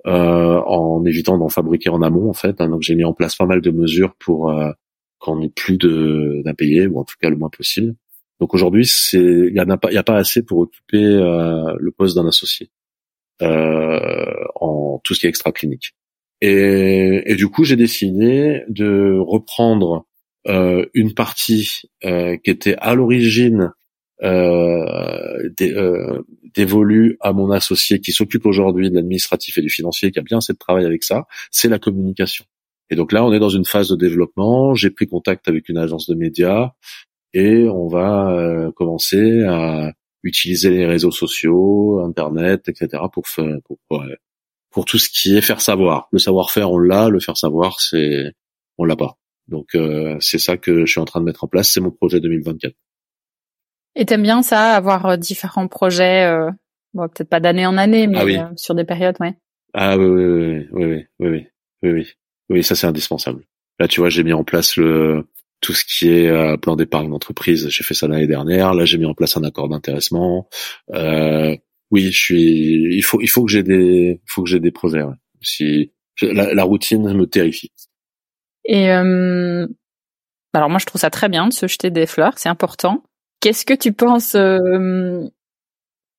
Euh, en évitant d'en fabriquer en amont en fait. Hein. donc j'ai mis en place pas mal de mesures pour euh, qu'on n'ait plus d'impayés ou en tout cas le moins possible. Donc aujourd'hui, c'est il y en a pas il a pas assez pour occuper euh, le poste d'un associé euh, en tout ce qui est extra clinique. Et, et du coup, j'ai décidé de reprendre euh, une partie euh, qui était à l'origine euh, euh, dévolu à mon associé qui s'occupe aujourd'hui de l'administratif et du financier, qui a bien assez de travail avec ça, c'est la communication. Et donc là, on est dans une phase de développement. J'ai pris contact avec une agence de médias et on va euh, commencer à utiliser les réseaux sociaux, Internet, etc. pour faire, pour, pour, tout ce qui est faire savoir. Le savoir-faire, on l'a. Le faire savoir, c'est on l'a pas. Donc euh, c'est ça que je suis en train de mettre en place. C'est mon projet 2024. Et t'aimes bien ça, avoir euh, différents projets, euh, bon, peut-être pas d'année en année, mais ah euh, sur des périodes, ouais. Ah oui, oui, oui, oui, oui, oui, oui, oui, oui, ça c'est indispensable. Là, tu vois, j'ai mis en place le tout ce qui est euh, plan d'épargne d'entreprise. J'ai fait ça l'année dernière. Là, j'ai mis en place un accord d'intéressement. Euh, oui, je suis. Il faut, il faut que j'ai des, il faut que j'ai des projets. Ouais. Si la, la, routine me terrifie. Et euh, alors moi, je trouve ça très bien de se jeter des fleurs. C'est important. Qu'est-ce que tu penses euh,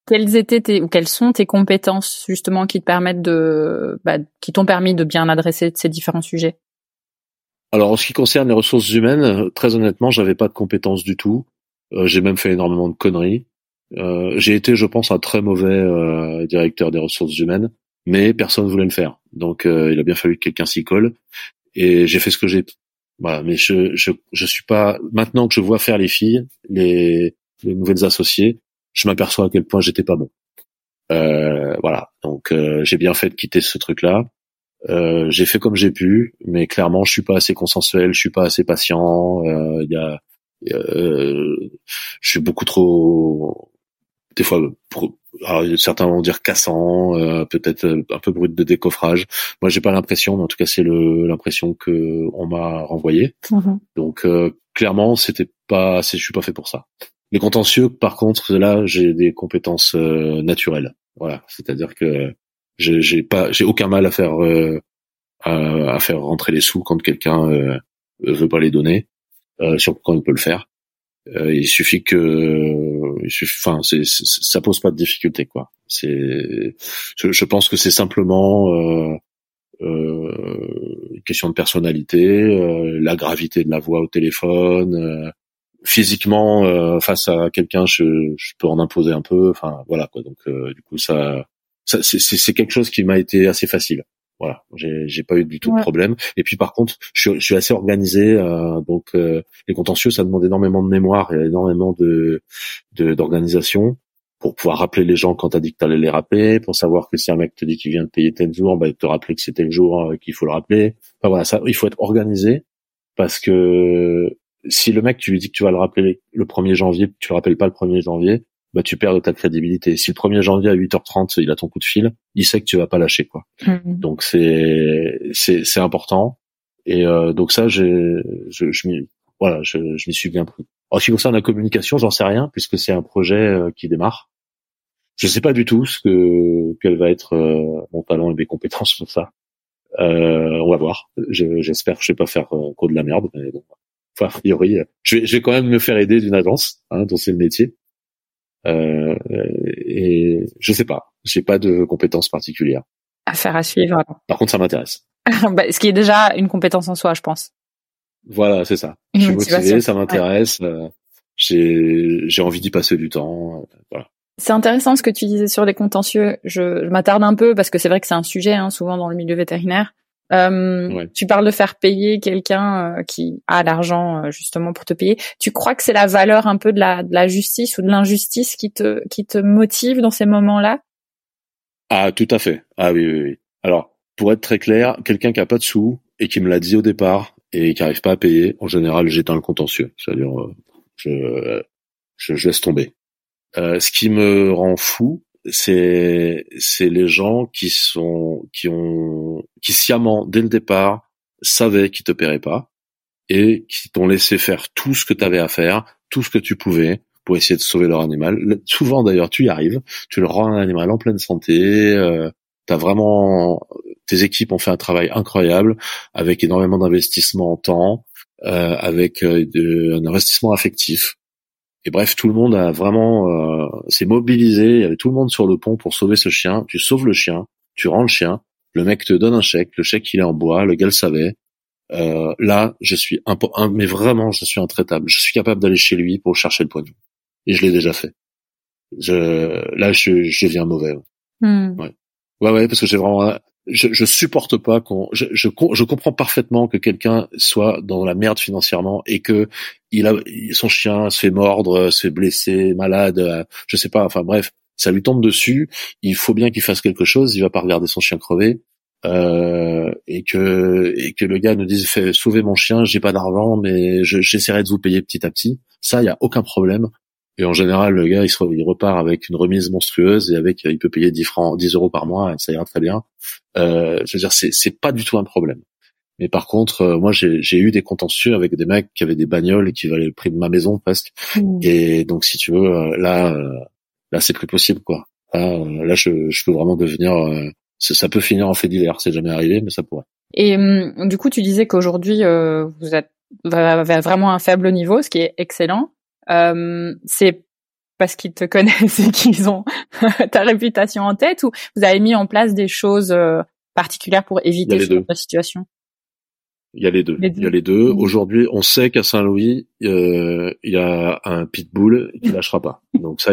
Quelles étaient ou quelles sont tes compétences justement qui te permettent de, bah, qui t'ont permis de bien adresser ces différents sujets? Alors en ce qui concerne les ressources humaines, très honnêtement, j'avais pas de compétences du tout. Euh, j'ai même fait énormément de conneries. Euh, j'ai été, je pense, un très mauvais euh, directeur des ressources humaines, mais personne voulait le faire. Donc il a bien fallu que quelqu'un s'y colle. Et j'ai fait ce que j'ai voilà, mais je, je je suis pas maintenant que je vois faire les filles, les, les nouvelles associées, je m'aperçois à quel point j'étais pas bon. Euh, voilà, donc euh, j'ai bien fait de quitter ce truc-là. Euh, j'ai fait comme j'ai pu, mais clairement je suis pas assez consensuel, je suis pas assez patient. Euh, il y a, je suis beaucoup trop des fois pour, certains vont dire cassant, euh, peut-être euh, un peu brut de décoffrage. Moi, j'ai pas l'impression, mais en tout cas, c'est l'impression que on m'a renvoyé. Mhm. Donc, euh, clairement, c'était pas, je suis pas fait pour ça. Les contentieux, par contre, là, j'ai des compétences naturelles. Voilà, c'est-à-dire que j'ai pas, j'ai aucun mal à faire euh, à, faire rentrer les sous quand quelqu'un euh, veut pas les donner, euh, sur quand il peut le faire. Euh, il suffit que, il suffit, enfin, c'est, ça pose pas de difficulté quoi. C'est, je, je pense que c'est simplement euh, euh, question de personnalité, euh, la gravité de la voix au téléphone. physiquement, face à quelqu'un, je, je, peux en imposer un peu. Enfin, voilà quoi. Donc, du coup, ça, ça c'est quelque chose qui m'a été assez facile. Voilà, j'ai pas eu du tout de problème. Et puis par contre, je, je suis assez organisé, euh, donc euh, les contentieux, ça demande énormément de mémoire et énormément de d'organisation pour pouvoir rappeler les gens quand t'as dit que t'allais les rappeler, pour savoir que si un mec te dit qu'il vient de payer tel jour, bah te rappeler que c'était le jour euh, qu'il faut le rappeler. Enfin voilà, ça, il faut être organisé parce que si le mec tu lui dis que tu vas le rappeler le 1er janvier, tu le rappelles pas le 1er janvier, bah tu perds de ta crédibilité. Si le 1er janvier à 8h30, il a ton coup de fil, il sait que tu vas pas lâcher quoi. Hmm. Donc c'est c'est c'est important et euh, donc ça j'ai je je m'y voilà, je je m'y suis bien pris. En ce qui concerne la communication, j'en sais rien puisque c'est un projet euh, qui démarre. Je sais pas du tout ce que quel va être euh, mon talent et mes compétences pour ça. Euh, on va voir. J'espère que je vais pas faire euh, de la merde, mais bon. Enfin, a priori, je vais, je vais quand même me faire aider d'une agence, hein, dont c'est le métier. Euh, et je sais pas, j'ai pas de compétences particulières. Affaire à suivre. Par contre, ça m'intéresse. bah, ce qui est déjà une compétence en soi, je pense. Voilà, c'est ça. je suis motivé, ça m'intéresse. Euh, j'ai j'ai envie d'y passer du temps. Euh, voilà. C'est intéressant ce que tu disais sur les contentieux. Je, je m'attarde un peu parce que c'est vrai que c'est un sujet hein, souvent dans le milieu vétérinaire. Euh, Tu parles de faire payer quelqu'un euh, qui a l'argent euh, justement pour te payer. Tu crois que c'est la valeur un peu de la, de la justice ou de l'injustice qui te, qui te motive dans ces moments-là? Ah, tout à fait. Ah oui, oui, oui. Alors, pour être très clair, quelqu'un qui a pas de sous et qui me l'a dit au départ et qui arrive pas à payer, en général, j'éteins le contentieux. C'est-à-dire, je, je, je laisse tomber. Euh, ce qui me rend fou, c'est c'est les gens qui sont qui ont qui sciemment dès le départ savaient qu'ils te paieraient pas et qui t'ont laissé faire tout ce que tu avais à faire, tout ce que tu pouvais pour essayer de sauver leur animal. Souvent d'ailleurs, tu y arrives, tu leur rends un animal en pleine santé, euh, t'as vraiment tes équipes ont fait un travail incroyable avec énormément d'investissement en temps, euh, avec euh, un investissement affectif. Et bref, tout le monde a vraiment euh, s'est mobilisé. Il y avait tout le monde sur le pont pour sauver ce chien. Tu sauves le chien, tu rends le chien. Le mec te donne un chèque. Le chèque il est en bois. Le gars le savait. Euh, là, je suis un, mais vraiment, je suis intraitable. Je suis capable d'aller chez lui pour chercher le pognon. Et je l'ai déjà fait. Je, là, je, je deviens mauvais. Hmm. Ouais. ouais, ouais, parce que j'ai vraiment je, je supporte pas qu'on je, je, je, comprends parfaitement que quelqu'un soit dans la merde financièrement et que il a son chien se fait mordre, se fait blesser, malade, euh, je sais pas, enfin bref, ça lui tombe dessus, il faut bien qu'il fasse quelque chose, il va pas regarder son chien crever. Euh, et que et que le gars nous dise fait sauver mon chien, j'ai pas d'argent mais j'essaierai de vous payer petit à petit. Ça, il y a aucun problème. Et en général, le gars, il, se, il repart avec une remise monstrueuse et avec, il peut payer 10 francs, 10 euros par mois, et ça ira très bien. Euh, je veux dire, c'est, pas du tout un problème. Mais par contre, euh, moi, j'ai, j'ai eu des contentieux avec des mecs qui avaient des bagnoles et qui valaient le prix de ma maison presque. Mmh. Et donc, si tu veux, euh, là, euh, là, c'est plus possible, quoi. Là, là je, je peux vraiment devenir. ça peut finir en fait divers. C'est jamais arrivé, mais ça pourrait. Et hum, du coup, tu disais qu'aujourd'hui, vous êtes vraiment un faible niveau, ce qui est excellent. Euh, c'est parce qu'ils te connaissent et qu'ils ont ta réputation en tête ou vous avez mis en place des choses euh, particulières pour éviter cette situation? Il y a les deux. Il y a les deux. Mmh. Aujourd'hui, on sait qu'à Saint-Louis, euh, il y a un pitbull qui lâchera pas. Donc ça,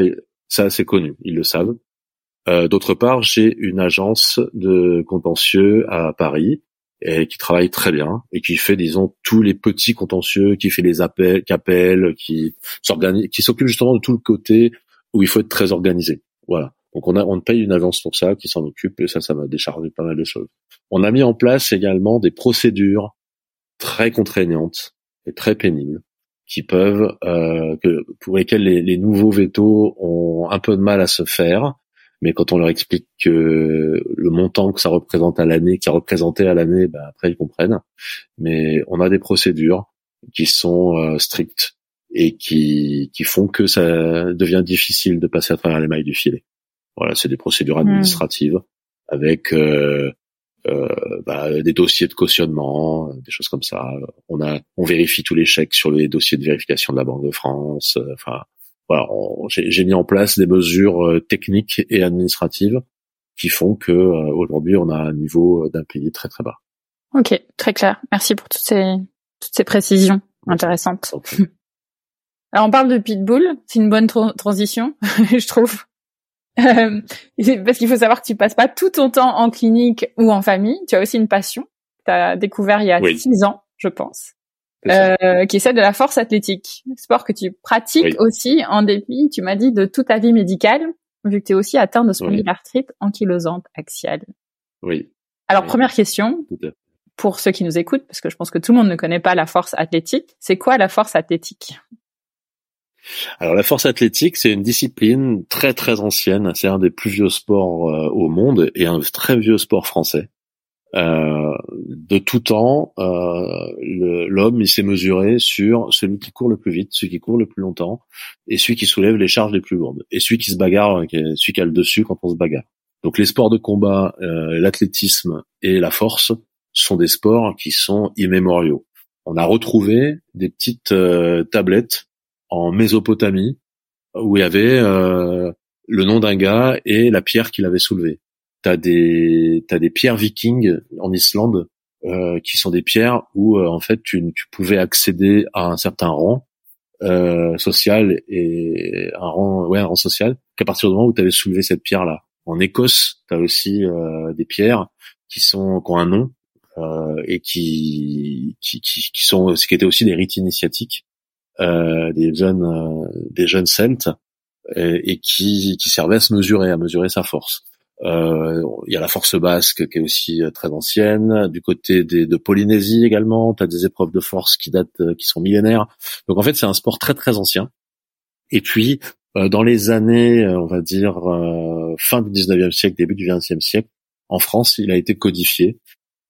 ça c'est connu. Ils le savent. Euh, D'autre part, j'ai une agence de contentieux à Paris qui travaille très bien et qui fait disons tous les petits contentieux, qui fait les appels, qui qui s'organise, qui s'occupe justement de tout le côté où il faut être très organisé. Voilà. Donc on a on paye une agence pour ça qui s'en occupe et ça ça va décharger pas mal de choses. On a mis en place également des procédures très contraignantes et très pénibles qui peuvent euh, que pour lesquelles les, les nouveaux vétos ont un peu de mal à se faire mais quand on leur explique que le montant que ça représente à l'année, qui a représenté à l'année, bah après ils comprennent. Mais on a des procédures qui sont euh, strictes et qui, qui font que ça devient difficile de passer à travers les mailles du filet. Voilà, c'est des procédures hmm. administratives avec euh, euh, bah, des dossiers de cautionnement, des choses comme ça. On a, on vérifie tous les chèques sur les dossiers de vérification de la Banque de France. Enfin, voilà, j'ai mis en place des mesures techniques et administratives qui font que aujourd'hui on a un niveau d'impayé très très bas. Ok, très clair. Merci pour toutes ces toutes ces précisions intéressantes. Alors on parle de pitbull, c'est une bonne transition, je trouve. Euh, parce qu'il faut savoir que tu passes pas tout ton temps en clinique ou en famille, tu as aussi une passion tu as découvert il y a six ans, je pense, euh, qui est celle de la force athlétique, sport que tu pratiques aussi. En dépit, tu m'as dit, de toute ta vie médicale, vu que tu es aussi atteint de spondylarthrite ankylosante axiale. Oui. Alors première question, pour ceux qui nous écoutent, parce que je pense que tout le monde ne connaît pas la force athlétique, c'est quoi la force athlétique? Alors la force athlétique, c'est une discipline très très ancienne. C'est un des plus vieux sports euh, au monde et un très vieux sport français. Euh, de tout temps, euh, l'homme s'est mesuré sur celui qui court le plus vite, celui qui court le plus longtemps, et celui qui soulève les charges les plus lourdes, et celui qui se bagarre, celui qui a le dessus quand on se bagarre. Donc les sports de combat, l'athlétisme et la force sont des sports qui sont immémoriaux. On a retrouvé des petites tablettes en Mésopotamie où il y avait euh, le nom d'un gars et la pierre qu'il avait soulevée. T'as des t'as des pierres vikings en Islande euh, qui sont des pierres où euh, en fait tu, tu pouvais accéder à un certain rang euh, social et un rang ouais un rang social qu'à partir du moment où tu avais soulevé cette pierre là. En Écosse, tu as aussi euh, des pierres qui sont qui ont un nom et qui qui, qui qui sont ce qui étaient aussi des rites initiatiques euh, des jeunes euh, des jeunes celtes et, qui, qui servaient à se mesurer, à mesurer sa force. Euh, il y a la force basque qui est aussi très ancienne. Du côté des, de Polynésie également, tu as des épreuves de force qui datent, qui sont millénaires. Donc en fait, c'est un sport très très ancien. Et puis dans les années, on va dire fin du 19e siècle, début du 20e siècle, en France, il a été codifié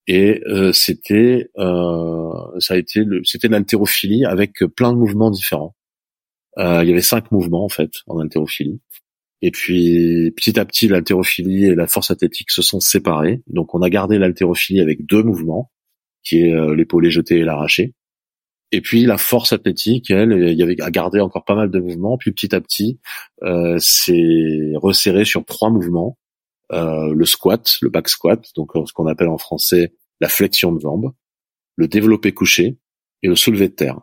et euh, c'était euh, ça a été c'était l'haltérophilie avec plein de mouvements différents. Euh, il y avait cinq mouvements en fait en haltérophilie. Et puis petit à petit l'haltérophilie et la force athlétique se sont séparés. Donc on a gardé l'haltérophilie avec deux mouvements, qui est euh, l'épaulé jeté et l'arraché. Et puis la force athlétique, elle, il y avait à garder encore pas mal de mouvements. Puis petit à petit, euh, c'est resserré sur trois mouvements euh, le squat, le back squat, donc euh, ce qu'on appelle en français la flexion de jambes, le développé couché et le soulevé de terre.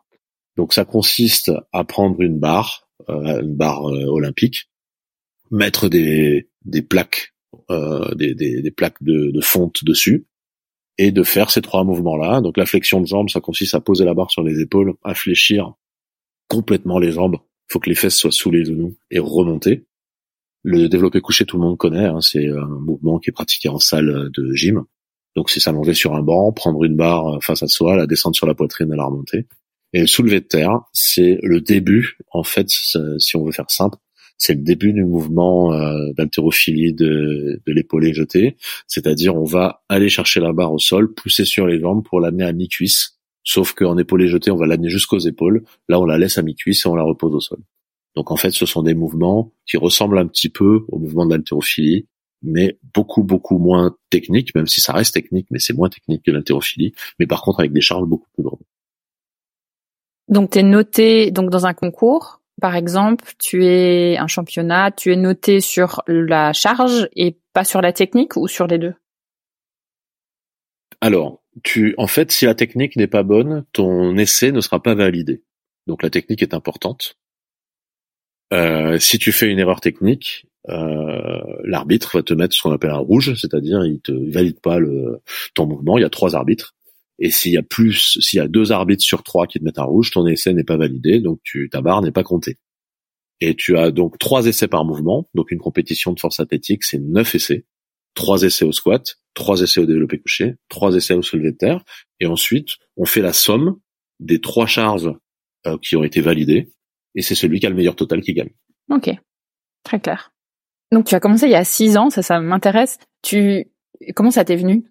Donc ça consiste à prendre une barre, euh, une barre olympique, mettre des, des plaques, des, des, plaques de, de fonte dessus, et de faire ces trois mouvements-là. Donc la flexion de jambes, ça consiste à poser la barre sur les épaules, à fléchir complètement les jambes. Il faut que les fesses soient sous les genoux et remonter. Le développé couché, tout le monde connaît. Hein, c'est un mouvement qui est pratiqué en salle de gym. Donc c'est s'allonger sur un banc, prendre une barre face à soi, la descendre sur la poitrine et la remonter. Et le soulevé de terre, c'est le début, en fait, si on veut faire simple, c'est le début du mouvement euh, d'haltérophilie de, de l'épaulé jeté. C'est-à-dire, on va aller chercher la barre au sol, pousser sur les jambes pour l'amener à mi-cuisse. Sauf qu'en épaulé jeté, on va l'amener jusqu'aux épaules. Là, on la laisse à mi-cuisse et on la repose au sol. Donc en fait, ce sont des mouvements qui ressemblent un petit peu au mouvement de l'haltérophilie, mais beaucoup beaucoup moins techniques, même si ça reste technique, mais c'est moins technique que l'haltérophilie, mais par contre avec des charges beaucoup plus lourdes. Donc tu es noté donc dans un concours, par exemple, tu es un championnat, tu es noté sur la charge et pas sur la technique ou sur les deux? Alors, tu en fait, si la technique n'est pas bonne, ton essai ne sera pas validé. Donc la technique est importante. Euh, si tu fais une erreur technique, euh, l'arbitre va te mettre ce qu'on appelle un rouge, c'est-à-dire il te valide pas ton mouvement. Il y a trois arbitres. Et s'il y a plus, s'il y a deux arbitres sur trois qui te mettent un rouge, ton essai n'est pas validé, donc tu, ta barre n'est pas comptée. Et tu as donc trois essais par mouvement. Donc une compétition de force athlétique, c'est neuf essais. Trois essais au squat, trois essais au développé couché, trois essais au soulevé de terre. Et ensuite, on fait la somme des trois charges euh, qui ont été validées et c'est celui qui a le meilleur total qui gagne. Ok, très clair. Donc tu as commencé il y a six ans, ça, ça m'intéresse. Tu, comment ça t'est venu?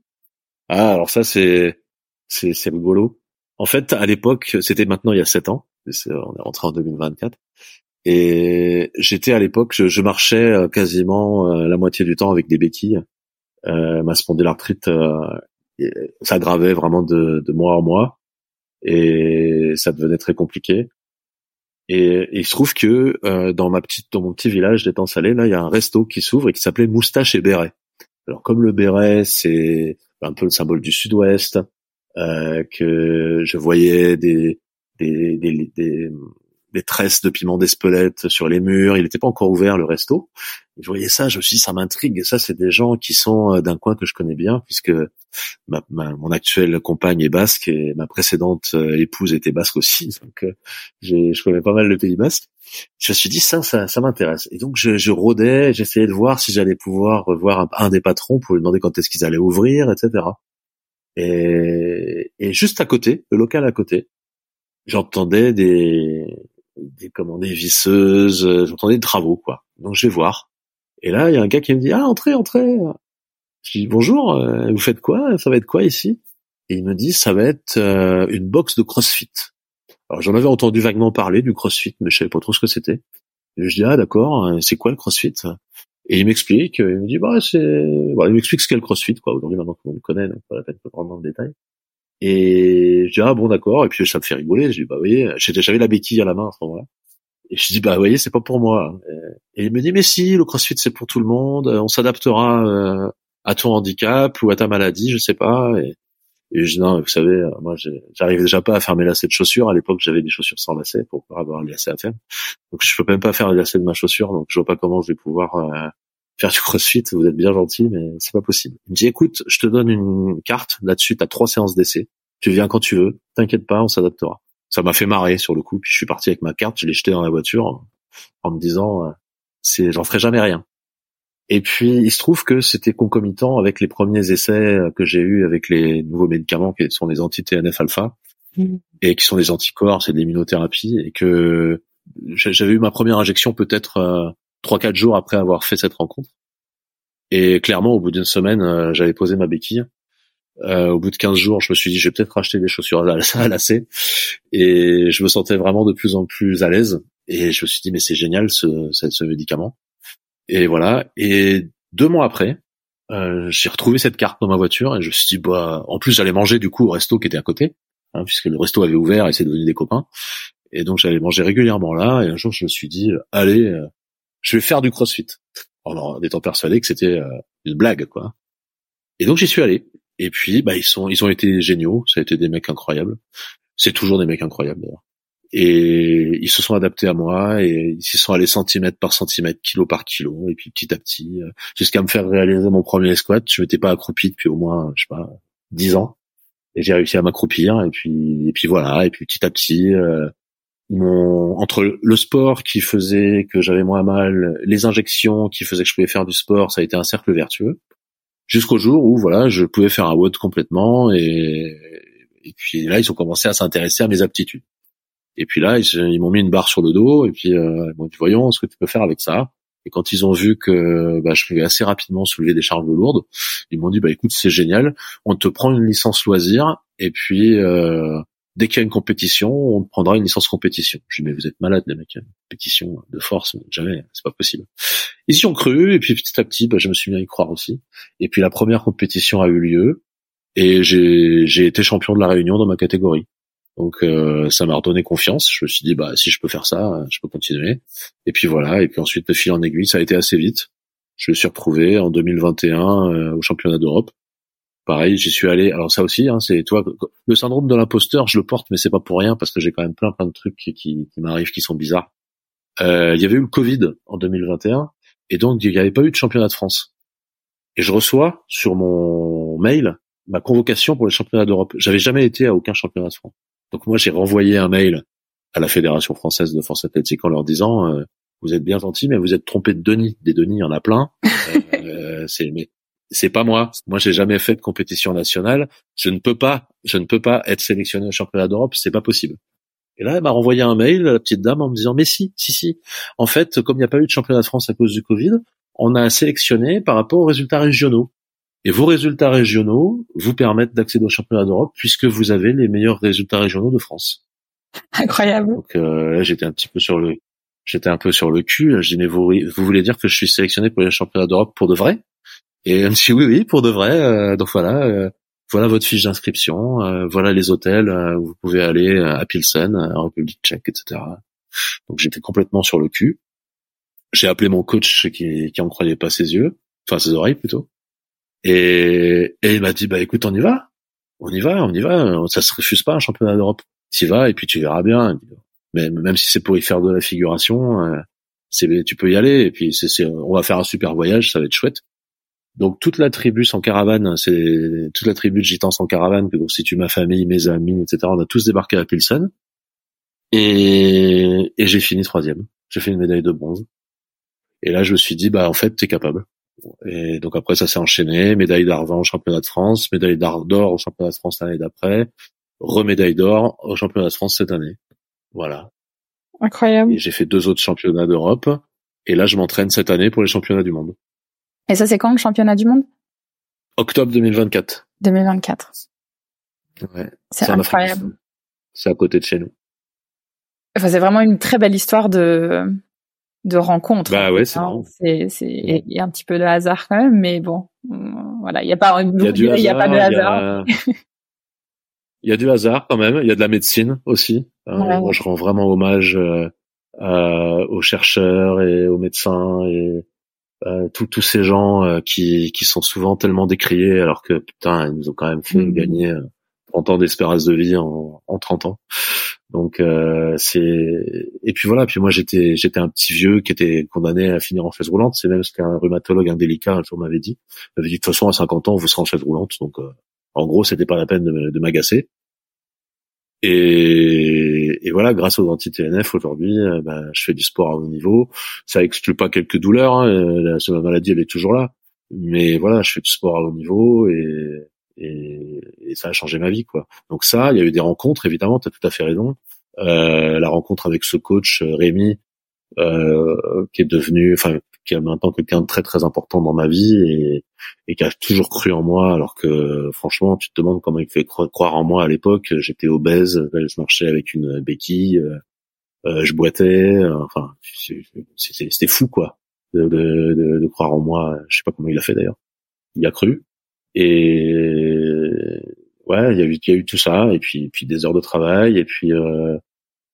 Ah, alors ça c'est c'est c'est rigolo. En fait, à l'époque, c'était maintenant il y a sept ans. on est rentré en 2024. Et j'étais à l'époque, je, marchais euh, quasiment euh, la moitié du temps avec des béquilles. ma spondylarthrite s'aggravait vraiment de, de mois en mois et ça devenait très compliqué. Et, il se trouve que euh, dans ma petite, dans mon petit village d'étang salé, là, il y a un resto qui s'ouvre et qui s'appelait Moustache et Béret. Alors comme le béret, c'est un peu le symbole du Sud-Ouest, euh, que je voyais des des tresses de piment d'Espelette sur les murs. Il n'était pas encore ouvert le resto. Je voyais ça, je me suis dit ça m'intrigue. Et ça, c'est des gens qui sont euh, d'un coin que je connais bien, puisque ma, mon actuelle compagne est basque et ma précédente euh, épouse était basque aussi. Donc, euh, je connais pas mal le pays basque. Je me suis dit ça, ça, ça m'intéresse. Et donc, je, je rôdais, j'essayais de voir si j'allais pouvoir revoir un, un, des patrons pour lui demander quand est-ce qu'ils allaient ouvrir, etc. Et, et juste à côté, le local à côté, j'entendais des, des, comment, des visseuses, euh, j'entendais des travaux, quoi. Donc je vais voir. Et là, il y a un gars qui me dit, ah, entrez, entrez. Je dis, bonjour, euh, vous faites quoi? Ça va être quoi ici? Et il me dit, ça va être euh, une box de CrossFit. Alors j'en avais entendu vaguement parler du CrossFit, mais je savais pas trop ce que c'était. Et je dis, ah d'accord, c'est quoi le CrossFit? Et il m'explique, il me dit, bah c'est, voilà, il m'explique ce qu'est le CrossFit, quoi. Aujourd'hui, maintenant qu'on le connaît, donc pas la peine de rentrer dans le détail. Et je dis ah bon d'accord et puis ça me fait rigoler. Je dis bah vous voyez, j'avais la béquille à la main à ce moment-là. Et je dis bah vous voyez c'est pas pour moi. Et il me dit mais si le CrossFit c'est pour tout le monde. On s'adaptera euh, à ton handicap ou à ta maladie, je sais pas. Et, et je dis non vous savez moi j'arrive déjà pas à faire mes lacets de chaussures. À l'époque j'avais des chaussures sans lacets pour pouvoir avoir les lacets à faire. Donc je peux même pas faire les lacets de ma chaussure. Donc je vois pas comment je vais pouvoir euh, faire du crossfit, vous êtes bien gentil, mais c'est pas possible. Il me dit, écoute, je te donne une carte, là-dessus, t'as trois séances d'essai. Tu viens quand tu veux, t'inquiète pas, on s'adaptera. Ça m'a fait marrer sur le coup, puis je suis parti avec ma carte, je l'ai jetée dans la voiture en me disant, euh, c'est, j'en ferai jamais rien. Et puis, il se trouve que c'était concomitant avec les premiers essais euh, que j'ai eus avec les nouveaux médicaments qui sont des anti-TNF alpha mmh. et qui sont des anticorps, c'est de l'immunothérapie et que j'avais eu ma première injection peut-être euh, trois quatre jours après avoir fait cette rencontre. Et clairement, au bout d'une semaine, euh, j'avais posé ma béquille. Euh, au bout de 15 jours, je me suis dit, je vais peut-être racheter des chaussures à lacets. Et je me sentais vraiment de plus en plus à l'aise. Et je me suis dit, mais c'est génial ce, ce, médicament. Et voilà. Et deux mois après, euh, j'ai retrouvé cette carte dans ma voiture et je me suis dit, bah, en plus, j'allais manger du coup au resto qui était à côté, hein, puisque le resto avait ouvert et c'est devenu des copains. Et donc, j'allais manger régulièrement là. Et un jour, je me suis dit, allez, euh, je vais faire du CrossFit. En étant persuadé que c'était euh, une blague, quoi. Et donc j'y suis allé. Et puis, bah, ils sont, ils ont été géniaux. Ça a été des mecs incroyables. C'est toujours des mecs incroyables, d'ailleurs. Et ils se sont adaptés à moi et ils se sont allés centimètre par centimètre, kilo par kilo, et puis petit à petit, euh, jusqu'à me faire réaliser mon premier squat. Je m'étais pas accroupi depuis au moins, je sais pas, dix ans. Et j'ai réussi à m'accroupir, et puis, et puis voilà, et puis petit à petit, euh, mon entre le sport qui faisait que j'avais moins mal, les injections qui faisaient que je pouvais faire du sport, ça a été un cercle vertueux. Jusqu'au jour où voilà, je pouvais faire un WOD complètement et et puis là ils ont commencé à s'intéresser à mes aptitudes. Et puis là ils, m'ont mis une barre sur le dos et puis euh, ils m'ont dit voyons ce que tu peux faire avec ça. Et quand ils ont vu que bah, je pouvais assez rapidement soulever des charges lourdes, ils m'ont dit bah écoute c'est génial, on te prend une licence loisir et puis euh, dès qu'il y a une compétition, on prendra une licence compétition. Je dis mais vous êtes malade les mecs, une compétition de force, jamais, c'est pas possible. Ils y ont cru et puis petit à petit, bah, je me suis mis à y croire aussi. Et puis la première compétition a eu lieu et j'ai été champion de la Réunion dans ma catégorie. Donc euh, ça m'a redonné confiance. Je me suis dit bah si je peux faire ça, je peux continuer. Et puis voilà. Et puis ensuite de fil en aiguille, ça a été assez vite. Je me suis retrouvé en 2021 euh, au championnat d'Europe pareil, j'y suis allé. Alors ça aussi, hein, c'est toi, le syndrome de l'imposteur, je le porte, mais c'est pas pour rien parce que j'ai quand même plein plein de trucs qui, qui, m'arrivent qui sont bizarres. Euh, il y avait eu le Covid en 2021 et donc il n'y avait pas eu de championnat de France. Et je reçois sur mon mail ma convocation pour les championnats d'Europe. J'avais jamais été à aucun championnat de France. Donc moi j'ai renvoyé un mail à la Fédération française de force athlétique en leur disant euh, vous êtes bien gentil mais vous êtes trompé de Denis. Des Denis, il y en a plein. Euh, c'est mais c'est pas moi. Moi, j'ai jamais fait de compétition nationale. Je ne peux pas, je ne peux pas être sélectionné au championnat d'Europe. C'est pas possible. Et là, elle m'a renvoyé un mail, la petite dame, en me disant, mais si, si, si. En fait, comme il n'y a pas eu de championnat de France à cause du Covid, on a sélectionné par rapport aux résultats régionaux. Et vos résultats régionaux vous permettent d'accéder au championnat d'Europe puisque vous avez les meilleurs résultats régionaux de France. Incroyable. Donc euh, là, j'étais un petit peu sur le, j'étais un peu sur le cul. Je dis mais vous, vous voulez dire que je suis sélectionné pour les championnats d'Europe pour de vrai? Et elle me dit oui, oui, pour de vrai. donc voilà, voilà votre fiche d'inscription, voilà les hôtels où vous pouvez aller à Pilsen, en République Tchèque, etc. Donc j'étais complètement sur le cul. J'ai appelé mon coach qui, qui en croyait pas ses yeux, enfin ses oreilles plutôt. Et, et il m'a dit bah écoute on y va, on y va, on y va, ça se refuse pas un championnat d'Europe. Tu vas et puis tu verras bien. Mais même si c'est pour y faire de la figuration, euh, c'est tu peux y aller et puis c'est on va faire un super voyage, ça va être chouette. Donc toute la tribu sans caravane, c'est toute la tribu de gitans sans caravane que constitue ma famille, mes amis, etc. On a tous débarqué à Pilsen et, et j'ai fini troisième. J'ai fait une médaille de bronze. Et là je me suis dit bah en fait t'es capable. Et donc après ça s'est enchaîné, médaille d'argent au championnat de France, médaille d'or au championnat de France l'année d'après, remédaille d'or au championnat de France cette année. Voilà. Incroyable. Et j'ai fait deux autres championnats d'Europe. Et là, je m'entraîne cette année pour les championnats du monde. Et ça, c'est quand le championnat du monde? Octobre 2024. 2024. Ouais. C'est incroyable. C'est à côté de chez nous. Enfin, c'est vraiment une très belle histoire de de rencontre. Bah ouais, c'est c'est c'est il y a un petit peu de hasard quand même, mais bon, voilà, il y a pas il y a, y pas de hasard. Il y, a... du hasard quand même, il y a de la médecine aussi. Hein. Moi, je rends vraiment hommage euh, aux chercheurs et aux médecins et euh, tous ces gens euh, qui qui sont souvent tellement décriés alors que putain, ils nous ont quand même fait mmh. gagner 30 ans d'espérance de vie en, en 30 ans. Donc euh, c'est et puis voilà. Puis moi j'étais j'étais un petit vieux qui était condamné à finir en chaise roulante. C'est même ce qu'un rhumatologue indélicat un jour m'avait dit. Il m'avait dit de toute façon à 50 ans vous serez en chaise roulante. Donc euh, en gros c'était pas la peine de, de m'agacer. Et, et, voilà, grâce aux anti-TNF aujourd'hui, euh, bah, je fais du sport à haut niveau. Ça exclut pas quelques douleurs. Hein, la, la maladie elle est toujours là. Mais voilà, je fais du sport à haut niveau et et, et, ça a changé ma vie quoi. Donc ça, il y a eu des rencontres évidemment, tu as tout à fait raison. Euh, la rencontre avec ce coach euh, Rémi euh, qui est devenu enfin qui est maintenant quelqu'un de très très important dans ma vie et, et qui a toujours cru en moi alors que franchement tu te demandes comment il fait croire en moi à l'époque. J'étais obèse je marchais avec une béquille euh, je boitais enfin c'était fou quoi de, de, de, croire en moi. Je sais pas comment il a fait d'ailleurs. Il a cru. Et ouais, il y a eu, il y a eu tout ça, et puis, puis des heures de travail, et puis, euh,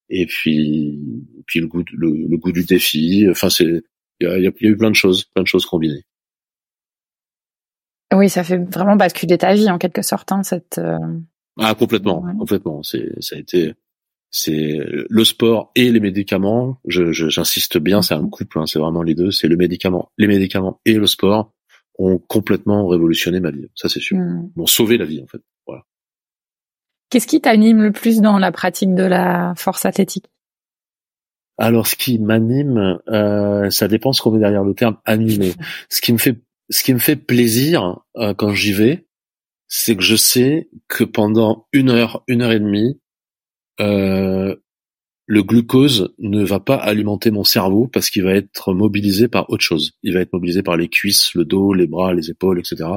et puis, puis le goût, le, goût du défi. Enfin, c'est, il y a, il y a eu plein de choses, plein de choses combinées. Oui, ça fait vraiment basculer ta vie en quelque sorte, hein, cette. Euh, ah complètement, complètement. C'est, ça a été, c'est le sport et les médicaments. Je, j'insiste bien, c'est un couple, hein, c'est vraiment les deux. C'est le médicament, les médicaments et le sport ont complètement révolutionné ma vie. Ça, c'est sûr. Hmm. M'ont sauvé la vie, en fait. Voilà. Qu'est-ce qui t'anime le plus dans la pratique de la force athlétique? Alors, ce qui m'anime, euh, ça dépend ce qu'on met derrière le terme animé. Ce qui me fait, ce qui me fait plaisir euh, quand j'y vais, c'est que je sais que pendant une heure, une heure et demie, euh, le glucose ne va pas alimenter mon cerveau parce qu'il va être mobilisé par autre chose. Il va être mobilisé par les cuisses, le dos, les bras, les épaules, etc.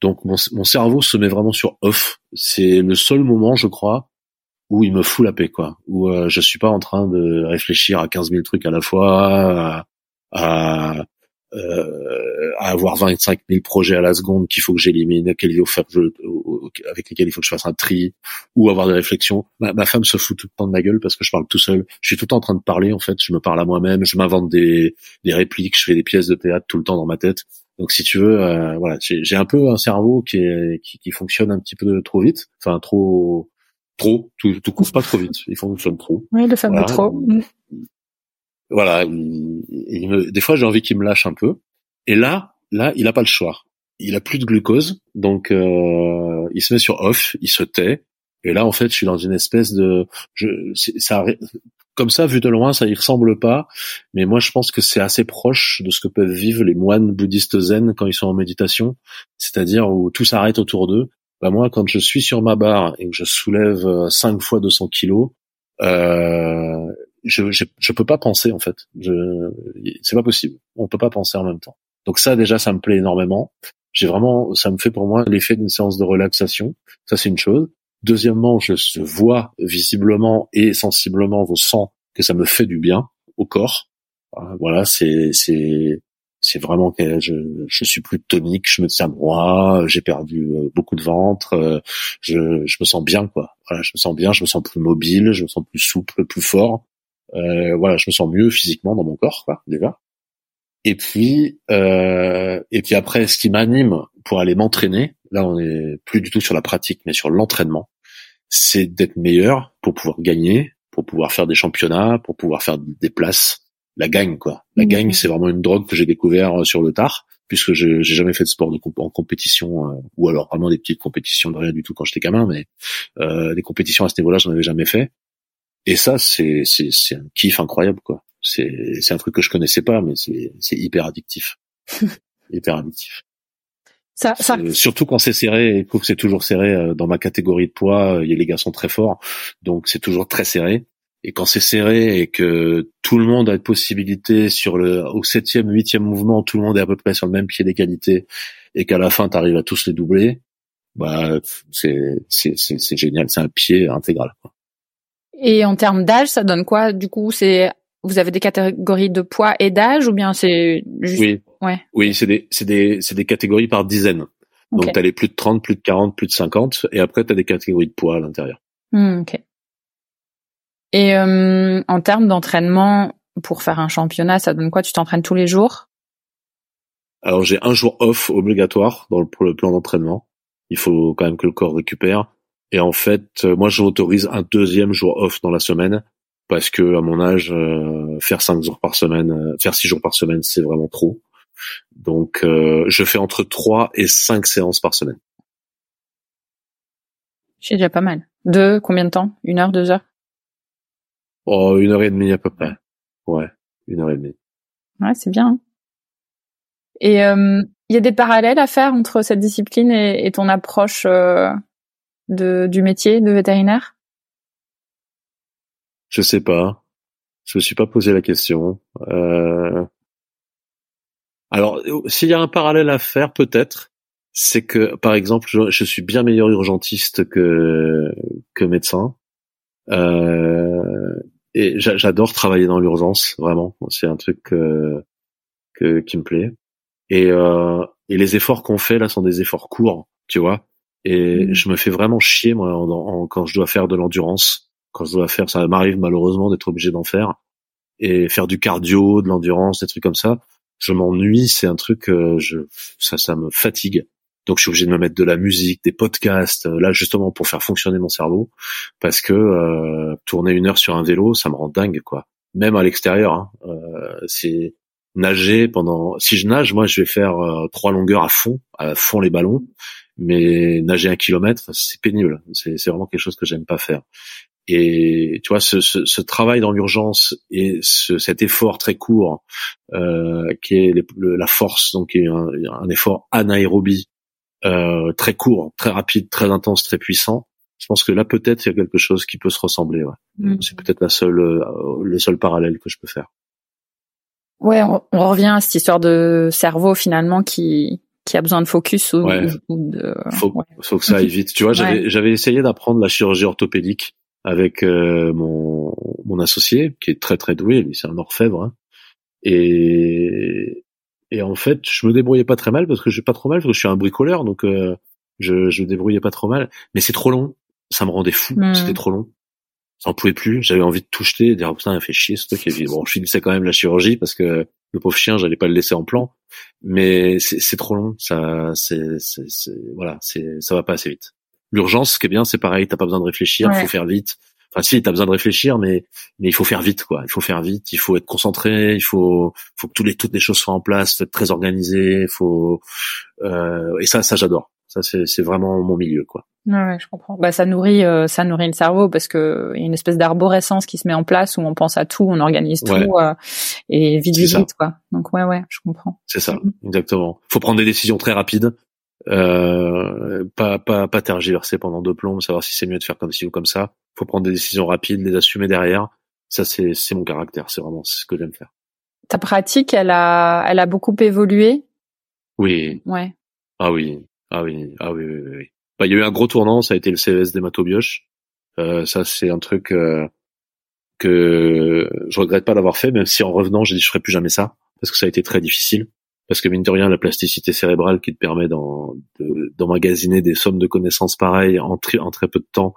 Donc mon, cerveau se met vraiment sur off. C'est le seul moment, je crois, où il me fout la paix, quoi. Où euh, je suis pas en train de réfléchir à 15 000 trucs à la fois, à, euh, à avoir 25 000 projets à la seconde qu'il faut que j'élimine, avec lesquels il faut que je fasse un tri, ou avoir des réflexions. Ma, femme se fout tout le temps de ma gueule parce que je parle tout seul. Je suis tout le temps en train de parler, en fait. Je me parle à moi-même, je m'invente des, répliques, je fais des pièces de théâtre tout le temps dans ma tête. Donc si tu veux, euh, voilà, j'ai un peu un cerveau qui, qui, qui fonctionne un petit peu trop vite, enfin trop trop, tout, tout couvre pas trop vite. Il fonctionne trop. Oui, le fameux trop voilà, il, me, des fois j'ai envie qu'il me lâche un peu. Et là, là, il a pas le choix. Il a plus de glucose, donc euh, il se met sur off, il se tait. Et là, en fait, je suis dans une espèce de, je, ça, comme ça, vu de loin, ça y ressemble pas. Mais moi, je pense que c'est assez proche de ce que peuvent vivre les moines bouddhistes zen quand ils sont en méditation, c'est-à-dire où tout s'arrête autour d'eux. Bah moi, quand je suis sur ma barre et que je soulève 5 euh, fois 200 kilos, euh, je, je, je peux pas penser en fait. Je, c'est pas possible. On peut pas penser en même temps. Donc ça déjà, ça me plaît énormément. J'ai vraiment, ça me fait pour moi l'effet d'une séance de relaxation. Ça c'est une chose. Deuxièmement, je vois visiblement et sensiblement vos sangs que ça me fait du bien au corps. Voilà, c'est c'est C'est vraiment que je, je suis plus tonique, je me tiens droit, j'ai perdu euh, beaucoup de ventre, euh, je, je me sens bien quoi. Voilà, je me sens bien, je me sens plus mobile, je me sens plus souple, plus fort. Euh, voilà, je me sens mieux physiquement dans mon corps quoi, déjà. Et puis euh, et puis après, ce qui m'anime pour aller m'entraîner, là on est plus du tout sur la pratique, mais sur l'entraînement, c'est d'être meilleur pour pouvoir gagner, pour pouvoir faire des championnats, pour pouvoir faire des places la gagne quoi. La mmh. gagne c'est vraiment une drogue que j'ai découvert euh, sur le tard puisque je j'ai jamais fait de sport de en compétition euh, ou alors vraiment des petites compétitions de rien du tout quand j'étais gamin mais euh, des compétitions à ce niveau-là j'en avais jamais fait et ça c'est c'est c'est un kiff incroyable quoi. C'est c'est un truc que je connaissais pas mais c'est c'est hyper addictif. hyper addictif. Ça, ça... Surtout quand c'est serré, et que c'est toujours serré euh, dans ma catégorie de poids, les gars sont très forts, donc c'est toujours très serré. Et quand c'est serré et que tout le monde a une possibilité sur le au septième, huitième mouvement, tout le monde est à peu près sur le même pied d'égalité et qu'à la fin tu arrives à tous les doubler, bah c'est c'est c'est génial, c'est un pied intégral. Et en termes d'âge, ça donne quoi? Du coup, c'est vous avez des catégories de poids et d'âge ou bien c'est juste Oui. Ouais. Oui, c'est des c'est des c'est des catégories par dizaines. Donc tu as les plus de 30, plus de 40, plus de 50 et après tu as des catégories de poids à l'intérieur. Mmh, OK. Et euh, en termes d'entraînement, pour faire un championnat, ça donne quoi? Tu t'entraînes tous les jours? Alors j'ai un jour off obligatoire dans le, pour le plan d'entraînement. Il faut quand même que le corps récupère. Et en fait, euh, moi j'autorise un deuxième jour off dans la semaine parce que à mon âge, euh, faire cinq jours par semaine, faire six jours par semaine, c'est vraiment trop. Donc je fais entre trois et cinq séances par semaine. C'est déjà pas mal. De combien de temps? Une heure, deux heures? Oh, une heure et demie à peu près. Ouais, une heure et demie. Ouais, c'est bien. Hein. Et euh, il y a des parallèles à faire entre cette discipline et, ton approche euh, de, du métier de vétérinaire? Je sais pas. Je me suis pas posé la question. Euh... Alors, s'il y a un parallèle à faire, peut-être, c'est que, par exemple, je, je, suis bien meilleur urgentiste que que médecin. Euh, et j'adore travailler dans l'urgence, vraiment. C'est un truc que, qui me plaît. Et, euh, et les efforts qu'on fait là sont des efforts courts, tu vois. Et mmh. je me fais vraiment chier moi quand je dois faire de l'endurance. Quand je dois faire, ça m'arrive malheureusement d'être obligé d'en faire et faire du cardio, de l'endurance, des trucs comme ça. Je m'ennuie, c'est un truc, euh, je, ça, ça me fatigue. Donc je suis obligé de me mettre de la musique, des podcasts, euh, là justement pour faire fonctionner mon cerveau, parce que euh, tourner une heure sur un vélo, ça me rend dingue quoi. Même à l'extérieur, hein, euh, c'est nager pendant. Si je nage, moi je vais faire trois longueurs à fond, à fond les ballons, mais nager un kilomètre, c'est pénible. C'est vraiment quelque chose que j'aime pas faire. Et tu vois, ce, ce, ce travail dans l'urgence et ce, cet effort très court, euh, qui est la force, donc qui est un, un effort anaérobie, euh, très court, très rapide, très intense, très puissant. Je pense que là peut-être il y a quelque chose qui peut se ressembler. Ouais. Mm. C'est peut-être la seule, euh, le seul parallèle que je peux faire. Ouais, on, revient à cette histoire de cerveau finalement qui qui a besoin de focus ou, de. Faut, faut que ça aille vite. Tu vois, j'avais j'avais essayé d'apprendre la chirurgie orthopédique avec euh, mon mon associé qui est très très doué. Lui, c'est un orfèvre. Hein. Et et en fait, je me débrouillais pas très mal parce que je suis pas trop mal parce que je suis un bricoleur, donc euh, je, je me débrouillais pas trop mal. Mais c'est trop long, ça me rendait fou. Hmm. C'était trop long. J'en pouvais plus. J'avais envie de tout jeter, de dire putain, il fait chier ce truc. Et bon, je finissais quand même la chirurgie parce que le pauvre chien, j'allais pas le laisser en plan. Mais c'est trop long. Ça, c'est, voilà, c'est, ça va pas assez vite. L'urgence, ce qui est bien, c'est pareil. T'as pas besoin de réfléchir. Faut faire vite. Enfin, si, t'as besoin de réfléchir, mais mais il faut faire vite, quoi. Il faut faire vite. Il faut être concentré. Il faut faut que tous les toutes les choses soient en place, être très organisé. Faut euh, et ça, ça j'adore. Ça, c'est c'est vraiment mon milieu, quoi. Ouais, je comprends. Bah, ça nourrit, euh, ça nourrit le cerveau parce que y a une espèce d'arborescence qui se met en place où on pense à tout, on organise tout euh, et vite, vite, vite, quoi. Donc ouais, ouais, je comprends. C'est ça, mm-hmm. exactement. Faut prendre des décisions très rapides. Euh, pas, pas, pas tergiverser pendant deux plombs, savoir si c'est mieux de faire comme ci ou comme ça. Faut prendre des décisions rapides, les assumer derrière. Ça, c'est, c'est mon caractère. C'est vraiment ce que j'aime faire. Ta pratique, elle a, elle a beaucoup évolué? Oui. Ouais. Ah oui. Ah oui. Ah oui, oui, oui. Bah, il y a eu un gros tournant, ça a été le CES d'hématobioche. Euh, ça, c'est un truc euh, que je regrette pas d'avoir fait, même si en revenant, j'ai dit je ferai plus jamais ça parce que ça a été très difficile. Parce que mine de rien, la plasticité cérébrale qui te permet d'emmagasiner des sommes de connaissances pareilles en, en très peu de temps,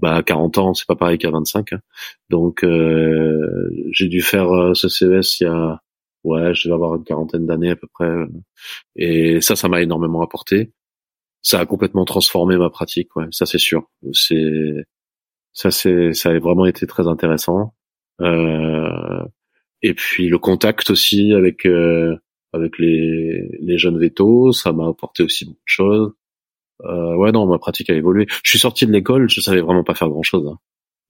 bah à 40 ans, c'est pas pareil qu'à 25. Hein. Donc euh, j'ai dû faire euh, ce CES il y a ouais, je vais avoir une quarantaine d'années à peu près, et ça, ça m'a énormément apporté. Ça a complètement transformé ma pratique, ouais, ça c'est sûr. C'est ça, c'est ça a vraiment été très intéressant. Euh, et puis le contact aussi avec euh, avec les, les jeunes vétos, ça m'a apporté aussi beaucoup de choses. Euh, ouais, non, ma pratique a évolué. Je suis sorti de l'école, je savais vraiment pas faire grand chose. Hein.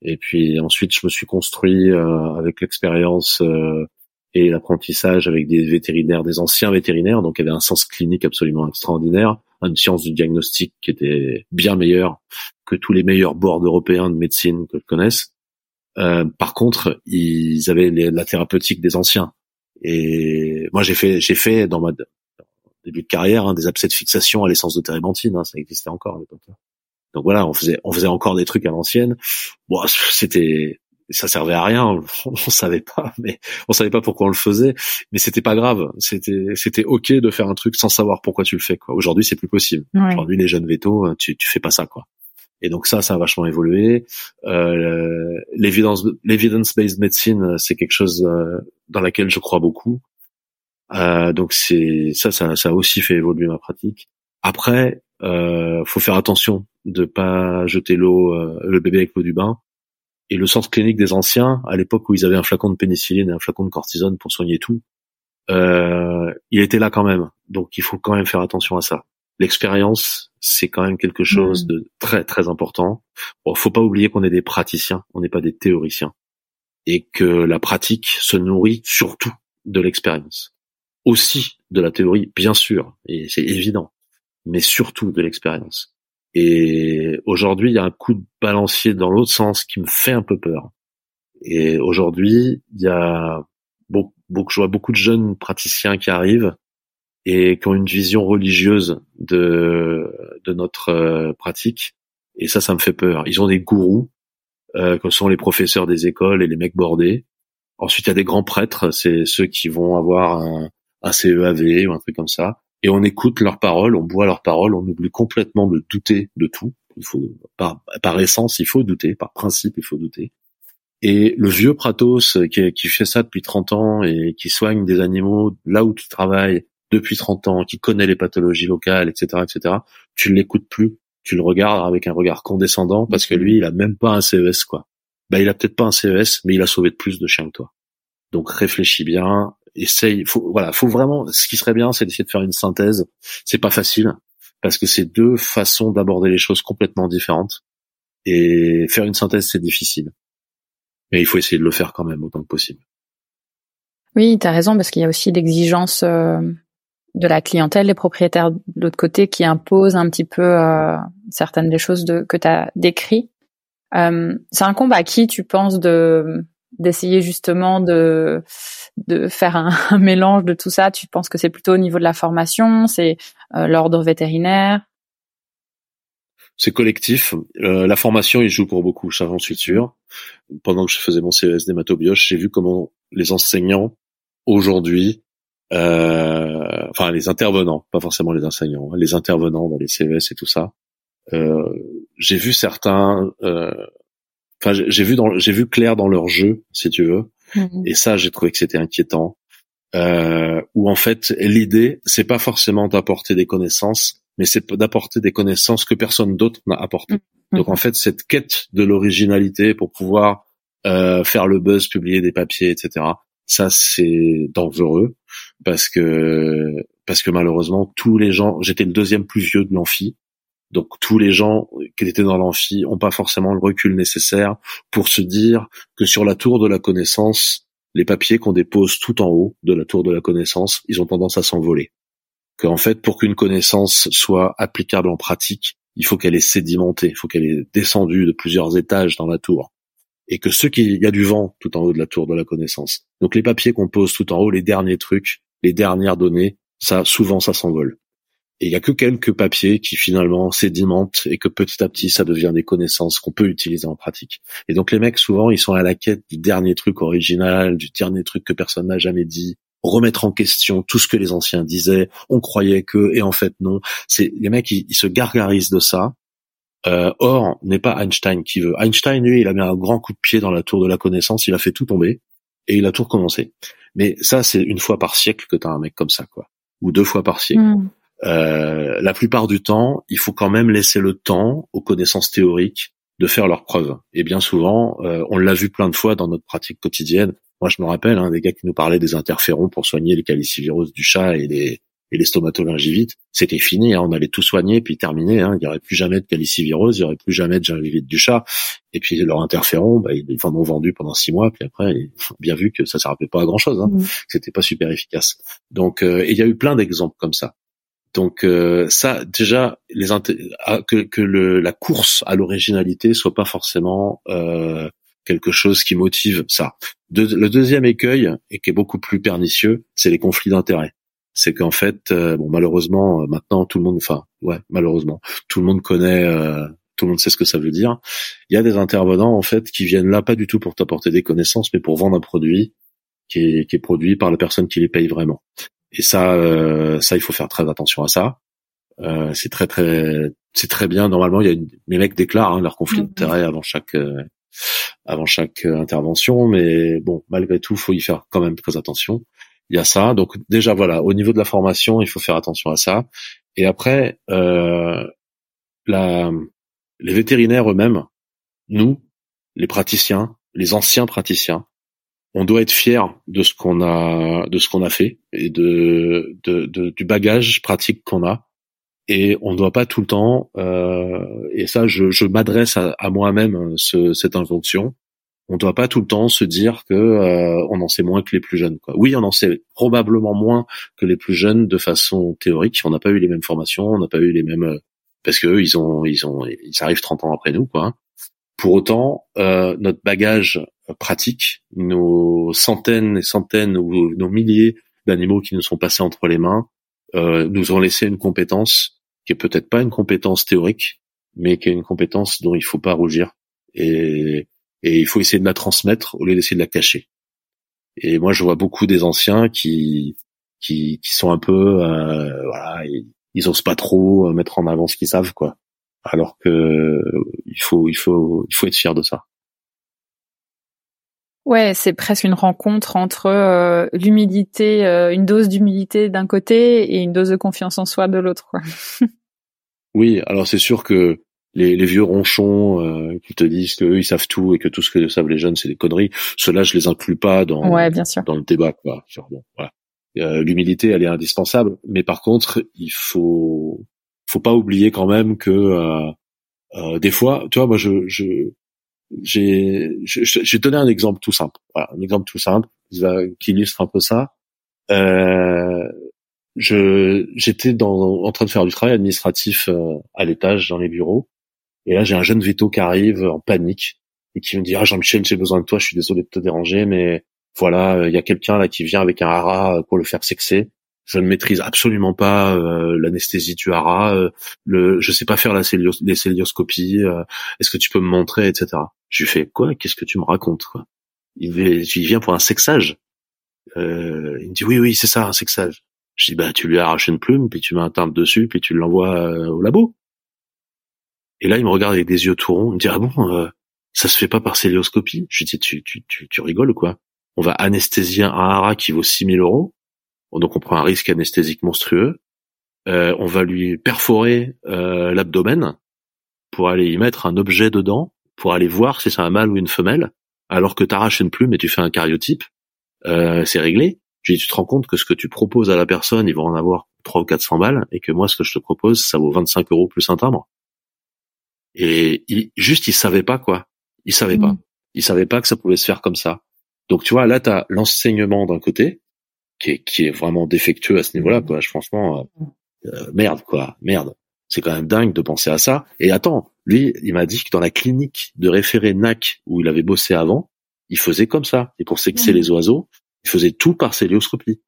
Et puis ensuite, je me suis construit euh, avec l'expérience euh, et l'apprentissage avec des vétérinaires, des anciens vétérinaires, donc il y avait un sens clinique absolument extraordinaire, une science du diagnostic qui était bien meilleure que tous les meilleurs boards européens de médecine que je connaisse. Euh, par contre, ils avaient la thérapeutique des anciens. Et moi, j'ai fait, j'ai fait dans ma début de carrière hein, des abcès de fixation à l'essence de térébenthine. Hein, ça existait encore à l'époque. Donc voilà, on faisait, on faisait encore des trucs à l'ancienne. Bon, c'était, ça servait à rien. On, on, savait pas, mais on savait pas pourquoi on le faisait. Mais c'était pas grave. C'était, c'était ok de faire un truc sans savoir pourquoi tu le fais. Quoi. Aujourd'hui, c'est plus possible. Aujourd'hui, les jeunes vétos, tu, tu fais pas ça, quoi. Et donc ça, ça a vachement évolué. Euh, l'évidence, l'evidence-based medicine, c'est quelque chose euh, dans laquelle je crois beaucoup. Euh, donc c'est ça, ça, ça a aussi fait évoluer ma pratique. Après, euh, faut faire attention de pas jeter l'eau, euh, le bébé avec l'eau du bain. Et le centre clinique des anciens, à l'époque où ils avaient un flacon de pénicilline et un flacon de cortisone pour soigner tout, euh, il était là quand même. Donc il faut quand même faire attention à ça l'expérience, c'est quand même quelque chose mm. de très très important. Bon, faut pas oublier qu'on est des praticiens, on n'est pas des théoriciens, et que la pratique se nourrit surtout de l'expérience, aussi de la théorie, bien sûr, et c'est évident, mais surtout de l'expérience. Et aujourd'hui, il y a un coup de balancier dans l'autre sens qui me fait un peu peur. Et aujourd'hui, il y a beaucoup, je vois beaucoup de jeunes praticiens qui arrivent et qui ont une vision religieuse de, de notre euh, pratique. Et ça, ça me fait peur. Ils ont des gourous, euh, comme sont les professeurs des écoles et les mecs bordés. Ensuite, il y a des grands prêtres, c'est ceux qui vont avoir un, un CEAV ou un truc comme ça. Et on écoute leurs paroles, on boit leurs paroles, on oublie complètement de douter de tout. Il faut, par, par essence, il faut douter, par principe, il faut douter. Et le vieux Pratos qui, qui fait ça depuis 30 ans et qui soigne des animaux là où tu travailles depuis 30 ans, qui connaît les pathologies locales, etc., etc., tu l'écoutes plus, tu le regardes avec un regard condescendant parce que lui, il a même pas un CES, quoi. Bah, il a peut-être pas un CES, mais il a sauvé de plus de chiens que toi. Donc, réfléchis bien, essaye, faut, voilà, faut vraiment, ce qui serait bien, c'est d'essayer de faire une synthèse. C'est pas facile parce que c'est deux façons d'aborder les choses complètement différentes. Et faire une synthèse, c'est difficile. Mais il faut essayer de le faire quand même autant que possible. Oui, tu as raison, parce qu'il y a aussi l'exigence euh, de la clientèle, les propriétaires de l'autre côté qui imposent un petit peu euh, certaines des choses de, que tu as décrit. Euh, c'est un combat qui tu penses de d'essayer justement de de faire un, mélange de tout ça? Tu penses que c'est plutôt au niveau de la formation, c'est euh, l'ordre vétérinaire? C'est collectif. Euh, la formation, il joue pour beaucoup, j'en suis sûr. Pendant que je faisais mon CES d'hématobioche, j'ai vu comment les enseignants aujourd'hui euh, enfin les intervenants, pas forcément les enseignants, hein, les intervenants dans les CES et tout ça. Euh, j'ai vu certains, euh, enfin j'ai vu dans, j'ai vu clair dans leur jeu, si tu veux, mhm. et ça j'ai trouvé que c'était inquiétant. Euh, où en fait l'idée c'est pas forcément d'apporter des connaissances, mais c'est d'apporter des connaissances que personne d'autre n'a apportées. Mhm. Donc en fait cette quête de l'originalité pour pouvoir euh, faire le buzz, publier des papiers, etc. Ça c'est dangereux parce que parce que malheureusement tous les gens, j'étais le deuxième plus vieux de l'amphi, donc tous les gens qui étaient dans l'amphi ont pas forcément le recul nécessaire pour se dire que sur la tour de la connaissance, les papiers qu'on dépose tout en haut de la tour de la connaissance, ils ont tendance à s'envoler. Qu'en fait, pour qu'une connaissance soit applicable en pratique, il faut qu'elle ait sédimenté, il faut qu'elle ait descendu de plusieurs étages dans la tour et que ceux qui, il y a du vent tout en haut de la tour de la connaissance. Donc les papiers qu'on pose tout en haut, les derniers trucs, les dernières données, ça, souvent, ça s'envole. Et il y a que quelques papiers qui finalement sédimentent et que petit à petit, ça devient des connaissances qu'on peut utiliser en pratique. Et donc les mecs, souvent, ils sont à la quête du dernier truc original, du dernier truc que personne n'a jamais dit. remettre en question tout ce que les anciens disaient. On croyait que, et en fait non. C'est les mecs, ils, se gargarisent de ça. Euh, or, n'est pas Einstein qui veut. Einstein, lui, il a mis un grand coup de pied dans la tour de la connaissance. Il a fait tout tomber et il a tout recommencé. Mais ça, c'est une fois par siècle que t'as un mec comme ça, quoi, ou deux fois par siècle. Hmm. Euh, la plupart du temps, il faut quand même laisser le temps aux connaissances théoriques de faire leurs preuves. Et bien souvent, euh, on l'a vu plein de fois dans notre pratique quotidienne. Moi, je me rappelle hein, des gars qui nous parlaient des interférons pour soigner les calicivirus du chat et les, et les stomatogingivites. C'était fini, hein, on allait tout soigner puis terminer. Hein, il n'y aurait plus jamais de calicivirose, il n'y aurait plus jamais de gingivite du chat. Et puis leur interféron, bah, ils en ont vendu pendant six mois. Puis après, ils ont bien vu que ça ne servait pas à grand chose. Hein, mmh. C'était pas super efficace. Donc, euh, il y a eu plein d'exemples comme ça. Donc euh, ça, déjà, les ah, que, que le, la course à l'originalité soit pas forcément euh, quelque chose qui motive ça. le deuxième écueil, et qui est beaucoup plus pernicieux, c'est les conflits d'intérêts. C'est qu'en fait, euh, bon, malheureusement, maintenant tout le monde, enfin, ouais, malheureusement, tout le monde connaît, tout le monde sait ce que ça veut dire. Il y a des intervenants en fait qui viennent là pas du tout pour t'apporter des connaissances, mais pour vendre un produit qui est, qui est produit par la personne qui les paye vraiment. Et ça, euh, ça, il faut faire très attention à ça. Euh, c'est très très, c'est très bien. Normalement, il y a une, les mecs déclarent hein, leur conflit d'intérêt avant chaque euh, avant chaque intervention, mais bon, malgré tout, faut y faire quand même très attention. Il y a ça. Donc déjà voilà, au niveau de la formation, il faut faire attention à ça. Et après, euh, la, les vétérinaires eux-mêmes, nous, les praticiens, les anciens praticiens, on doit être fier de ce qu'on a de ce qu'on a fait et de, de, de du bagage pratique qu'on a et on ne doit pas tout le temps euh, et ça je, je m'adresse à, à moi-même ce, cette injonction on doit pas tout le temps se dire que euh, on en sait moins que les plus jeunes quoi. oui on en sait probablement moins que les plus jeunes de façon théorique. On n'a pas eu les mêmes formations on n'a pas eu les mêmes parce que eux, ils ont ils ont ils arrivent 30 ans après nous quoi. Pour autant, euh, notre bagage pratique, nos centaines et centaines ou nos milliers d'animaux qui nous sont passés entre les mains, euh, nous ont laissé une compétence qui est peut-être pas une compétence théorique, mais qui est une compétence dont il faut pas rougir. Et, et il faut essayer de la transmettre au lieu d'essayer de la cacher. Et moi, je vois beaucoup des anciens qui qui, qui sont un peu euh, voilà, ils, ils osent pas trop mettre en avant ce qu'ils savent quoi alors que il faut il faut il faut être fier de ça. Ouais, c'est presque une rencontre entre euh, l'humilité, euh, une dose d'humilité d'un côté et une dose de confiance en soi de l'autre. oui, alors c'est sûr que les, les vieux ronchons euh, qui te disent qu'eux ils savent tout et que tout ce que savent les jeunes c'est des conneries, ceux-là je les inclus pas dans dans le débat quoi. L'humilité elle est indispensable, mais par contre il faut faut pas oublier quand même que euh, euh, des fois, tu vois, moi je je j'ai j'ai donné un exemple tout simple, voilà, un exemple tout simple qui illustre un peu ça. Euh, je j'étais dans en train de faire du travail administratif euh, à l'étage dans les bureaux et là j'ai un jeune veto qui arrive en panique et qui me dit ah Jean-Michel j'ai besoin de toi je suis désolé de te déranger mais voilà il y a quelqu'un là qui vient avec un hara pour le faire sexer je ne maîtrise absolument pas euh, l'anesthésie du hara, euh, le, je sais pas faire la les célioscopies, euh, est-ce que tu peux me montrer, etc. Je lui fais quoi? Qu'est-ce que tu me racontes quoi? Il, vient pour un sexage. Euh, il me dit oui oui c'est ça un sexage. Je dis bah tu lui arraches une plume puis tu mets un timbre dessus puis tu l'envoies au labo. Et là il me regarde avec des yeux tout ronds, il me dit ah bon ça se fait pas par célioscopie? Je lui dis tu tu tu, tu rigoles quoi? On va anesthésier un hara qui vaut 6000 euros donc on prend un risque anesthésique monstrueux. Euh, on va lui perforer euh, l'abdomen pour aller y mettre un objet dedans, pour aller voir si c'est un mâle ou une femelle, alors que tu arraches une plume et tu fais un cariotype, euh, c'est réglé. Je dis, tu te rends compte que ce que tu proposes à la personne, il va en avoir 3 ou 400 balles, et que moi, ce que je te propose, ça vaut 25 euros plus un timbre. Et il, juste, il savait pas quoi. Il savait pas. Mmh. Il savait pas que ça pouvait se faire comme ça. Donc tu vois, là, tu as l'enseignement d'un côté, qui est, qui est vraiment défectueux à ce niveau-là, quoi. franchement, euh, euh, merde, quoi, merde. C'est quand même dingue de penser à ça. Et attends, lui, il m'a dit que dans la clinique de référé NAC où il avait bossé avant, il faisait comme ça. Et pour sexer les oiseaux, il faisait tout par célioscopie.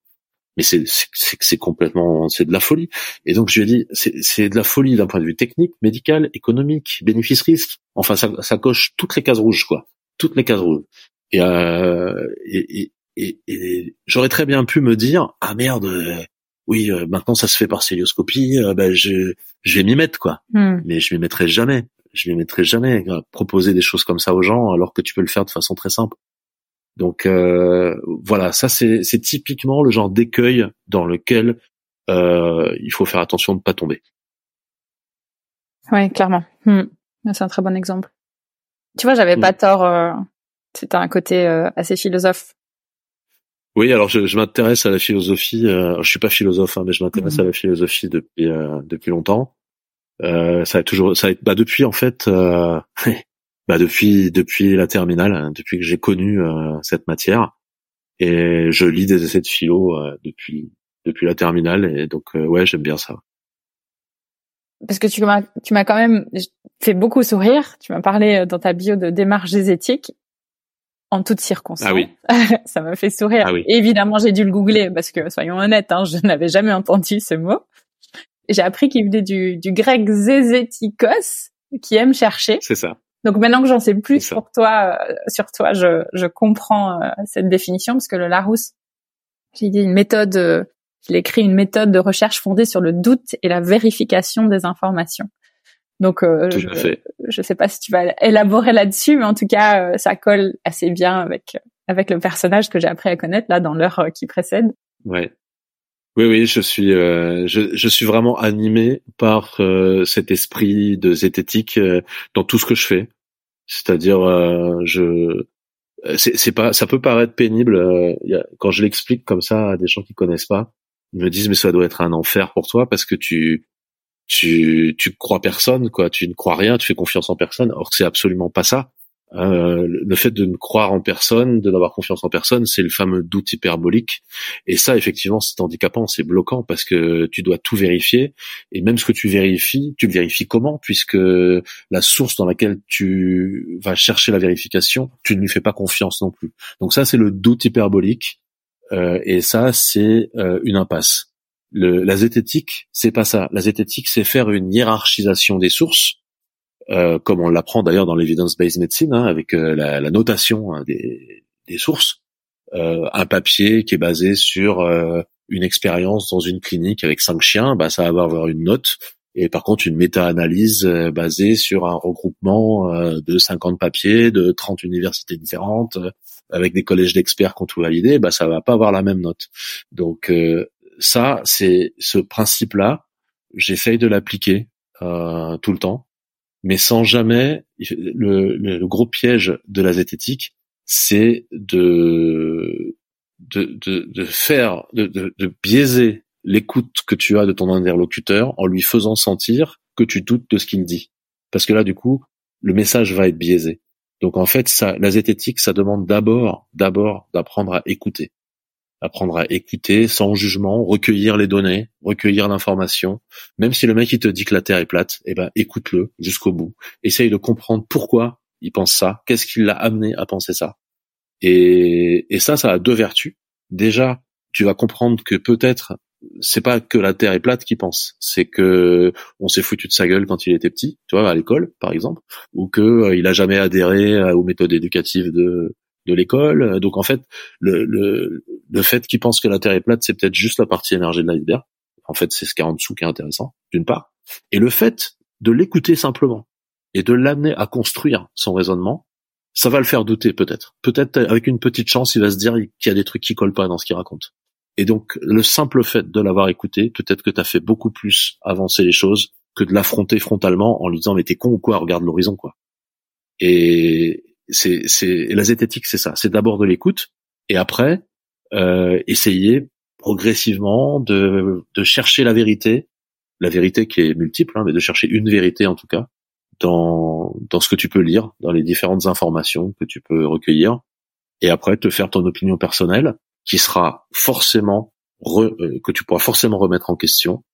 Mais c'est c'est complètement c'est de la folie. Et donc je lui ai dit c'est de la folie d'un point de vue technique, médical, économique, bénéfice-risque. Enfin ça, ça coche toutes les cases rouges quoi, toutes les cases rouges. Et, euh, et, et, et j'aurais très bien pu me dire ah merde oui maintenant ça se fait par célioscopie ben je je vais m'y mettre quoi Hmm. mais je m'y mettrai jamais je m'y mettrai jamais à proposer des choses comme ça aux gens alors que tu peux le faire de façon très simple donc euh, voilà ça c'est typiquement le genre d'écueil dans lequel euh, il faut faire attention de ne pas tomber Ouais, clairement. Hmm. C'est un très bon exemple. Tu vois, j'avais Hmm. pas tort. Euh, C'était un côté euh, assez philosophe. Oui, alors je, je m'intéresse à la philosophie. Euh, je suis pas philosophe, hein, mais je m'intéresse Mhm. à la philosophie depuis euh, depuis longtemps. Euh, ça a toujours, ça a, bah depuis en fait, euh, bah depuis depuis la terminale, hein, depuis que j'ai connu euh, cette matière, et je lis des essais de philo euh, depuis depuis la terminale, et donc euh, ouais, j'aime bien ça. Parce que tu m'as, tu m'as quand même fait beaucoup sourire. Tu m'as parlé euh, dans ta bio de démarche éthique en toutes circonstances. Ah oui. ça m'a fait sourire. Ah oui. Évidemment, j'ai dû le googler parce que, soyons honnêtes, hein, je n'avais jamais entendu ce mot. J'ai appris qu'il venait du, du grec zézétikos, qui aime chercher. C'est ça. Donc maintenant que j'en sais plus sur toi, euh, sur toi, je, je comprends euh, cette définition parce que le Larousse, j'ai dit une méthode, euh, il écrit une méthode de recherche fondée sur le doute et la vérification des informations. Donc euh, je, je sais pas si tu vas élaborer là-dessus, mais en tout cas, euh, ça colle assez bien avec avec le personnage que j'ai appris à connaître là dans l'heure euh, qui précède. Ouais. Oui, oui, je suis, euh, je, je suis vraiment animé par euh, cet esprit de zététique euh, dans tout ce que je fais. C'est-à-dire, euh, je, c'est pas, ça peut paraître pénible euh, quand je l'explique comme ça à des gens qui connaissent pas. Ils me disent mais ça doit être un enfer pour toi parce que tu, tu, tu crois personne quoi. Tu ne crois rien, tu fais confiance en personne. Or c'est absolument pas ça. Euh, le fait de ne croire en personne, de n'avoir confiance en personne, c'est le fameux doute hyperbolique. Et ça, effectivement, c'est handicapant, c'est bloquant parce que tu dois tout vérifier. Et même ce que tu vérifies, tu le vérifies comment? Puisque la source dans laquelle tu vas chercher la vérification, tu ne lui fais pas confiance non plus. Donc ça, c'est le doute hyperbolique. Euh, et ça, c'est euh, une impasse. Le, la zététique, c'est pas ça. La zététique, c'est faire une hiérarchisation des sources, euh, comme on l'apprend d'ailleurs dans l'evidence-based medicine, hein, avec euh, la, la notation hein, des, des sources. Euh, un papier qui est basé sur euh, une expérience dans une clinique avec cinq chiens, bah, ça va avoir une note. Et par contre, une méta-analyse euh, basée sur un regroupement de 50 papiers de 30 universités différentes, avec des collèges d'experts qui ont tout validé, bah, ça va pas avoir la même note. Donc ça, c'est ce principe-là, j'essaye de l'appliquer tout le temps, mais sans jamais. Le, gros piège de la zététique, c'est de, faire de biaiser l'écoute que tu as de ton interlocuteur en lui faisant sentir que tu doutes de ce qu'il dit, parce que là, du coup, le message va être biaisé. Donc en fait, ça, la zététique, ça demande d'abord, d'abord d'apprendre à écouter, apprendre à écouter sans jugement, recueillir les données, recueillir l'information. Même si le mec il te dit que la Terre est plate, eh ben écoute-le jusqu'au bout. Essaye de comprendre pourquoi il pense ça, qu'est-ce qui l'a amené à penser ça? Et, et ça, ça a deux vertus. Déjà, tu vas comprendre que peut-être c'est pas que la Terre est plate qu'il pense, c'est que on s'est foutu de sa gueule quand il était petit, tu vois, à l'école par exemple, ou que euh, il a jamais adhéré aux méthodes éducatives de de l'école. Donc en fait, le le, le fait qu'il pense que la Terre est plate, c'est peut-être juste la partie émergée de l'iceberg. En fait, c'est ce qu'il y a en dessous qui est intéressant, d'une part. Et le fait de l'écouter simplement et de l'amener à construire son raisonnement, ça va le faire douter peut-être. Peut-être avec une petite chance, il va se dire qu'il y a des trucs qui collent pas dans ce qu'il raconte. Et donc, le simple fait de l'avoir écouté, peut-être que tu as fait beaucoup plus avancer les choses que de l'affronter frontalement en lui disant mais t'es con ou quoi, regarde l'horizon quoi. Et c'est c'est la zététique c'est ça, c'est d'abord de l'écoute et après euh, essayer progressivement de de chercher la vérité, la vérité qui est multiple, hein, mais de chercher une vérité en tout cas dans dans ce que tu peux lire, dans les différentes informations que tu peux recueillir, et après te faire ton opinion personnelle qui sera forcément re, euh, que tu pourras forcément remettre en question,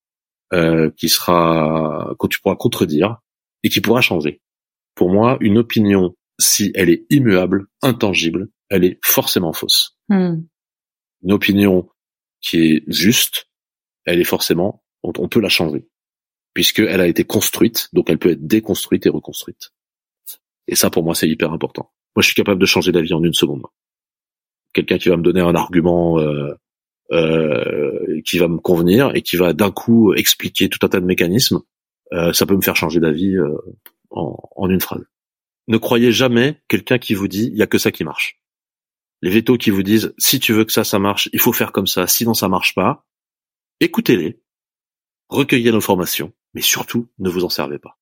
euh, qui sera que tu pourras contredire et qui pourra changer. Pour moi, une opinion, si elle est immuable, intangible, elle est forcément fausse. Hmm. Une opinion qui est juste, elle est forcément, on, on peut la changer, puisqu'elle a été construite, donc elle peut être déconstruite et reconstruite. Et ça, pour moi, c'est hyper important. Moi, je suis capable de changer d'avis en une seconde. quelqu'un qui va me donner un argument euh, euh, qui va me convenir et qui va d'un coup expliquer tout un tas de mécanismes, euh, ça peut me faire changer d'avis euh, en, en une phrase. Ne croyez jamais quelqu'un qui vous dit il y a que ça qui marche. Les vétos qui vous disent si tu veux que ça ça marche, il faut faire comme ça, sinon ça marche pas. Écoutez-les, recueillez l'information, mais surtout ne vous en servez pas.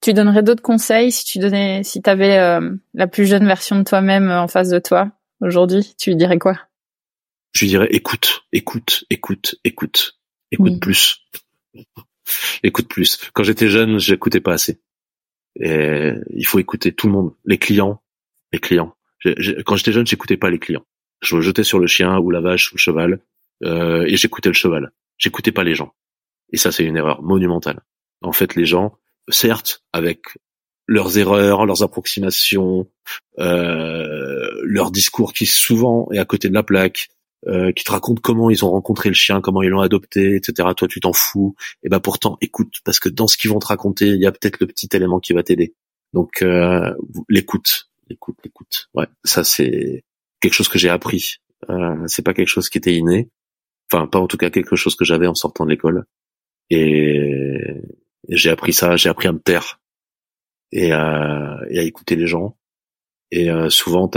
Tu donnerais d'autres conseils si tu donnais, si tu avais euh, la plus jeune version de toi-même en face de toi aujourd'hui, tu lui dirais quoi? Je lui dirais écoute, écoute, écoute, écoute, écoute Oui. plus, écoute plus. Quand j'étais jeune, j'écoutais pas assez. Et il faut écouter tout le monde, les clients, les clients. Quand j'étais jeune, j'écoutais pas les clients. Je me jetais sur le chien ou la vache ou le cheval euh, et j'écoutais le cheval. J'écoutais pas les gens. Et ça, c'est une erreur monumentale. En fait, les gens, certes, avec leurs erreurs, leurs approximations, euh, leur discours qui souvent est à côté de la plaque, euh, qui te racontent comment ils ont rencontré le chien, comment ils l'ont adopté, etc. Toi, tu t'en fous. Et ben pourtant, écoute, parce que dans ce qu'ils vont te raconter, il y a peut-être le petit élément qui va t'aider. Donc, euh, l'écoute, l'écoute, l'écoute. Ouais, ça c'est quelque chose que j'ai appris. Euh, c'est pas quelque chose qui était inné. Enfin, pas en tout cas quelque chose que j'avais en sortant de l'école. Et, j'ai appris ça, j'ai appris à me taire et à, et à écouter les gens. Et euh, souvent,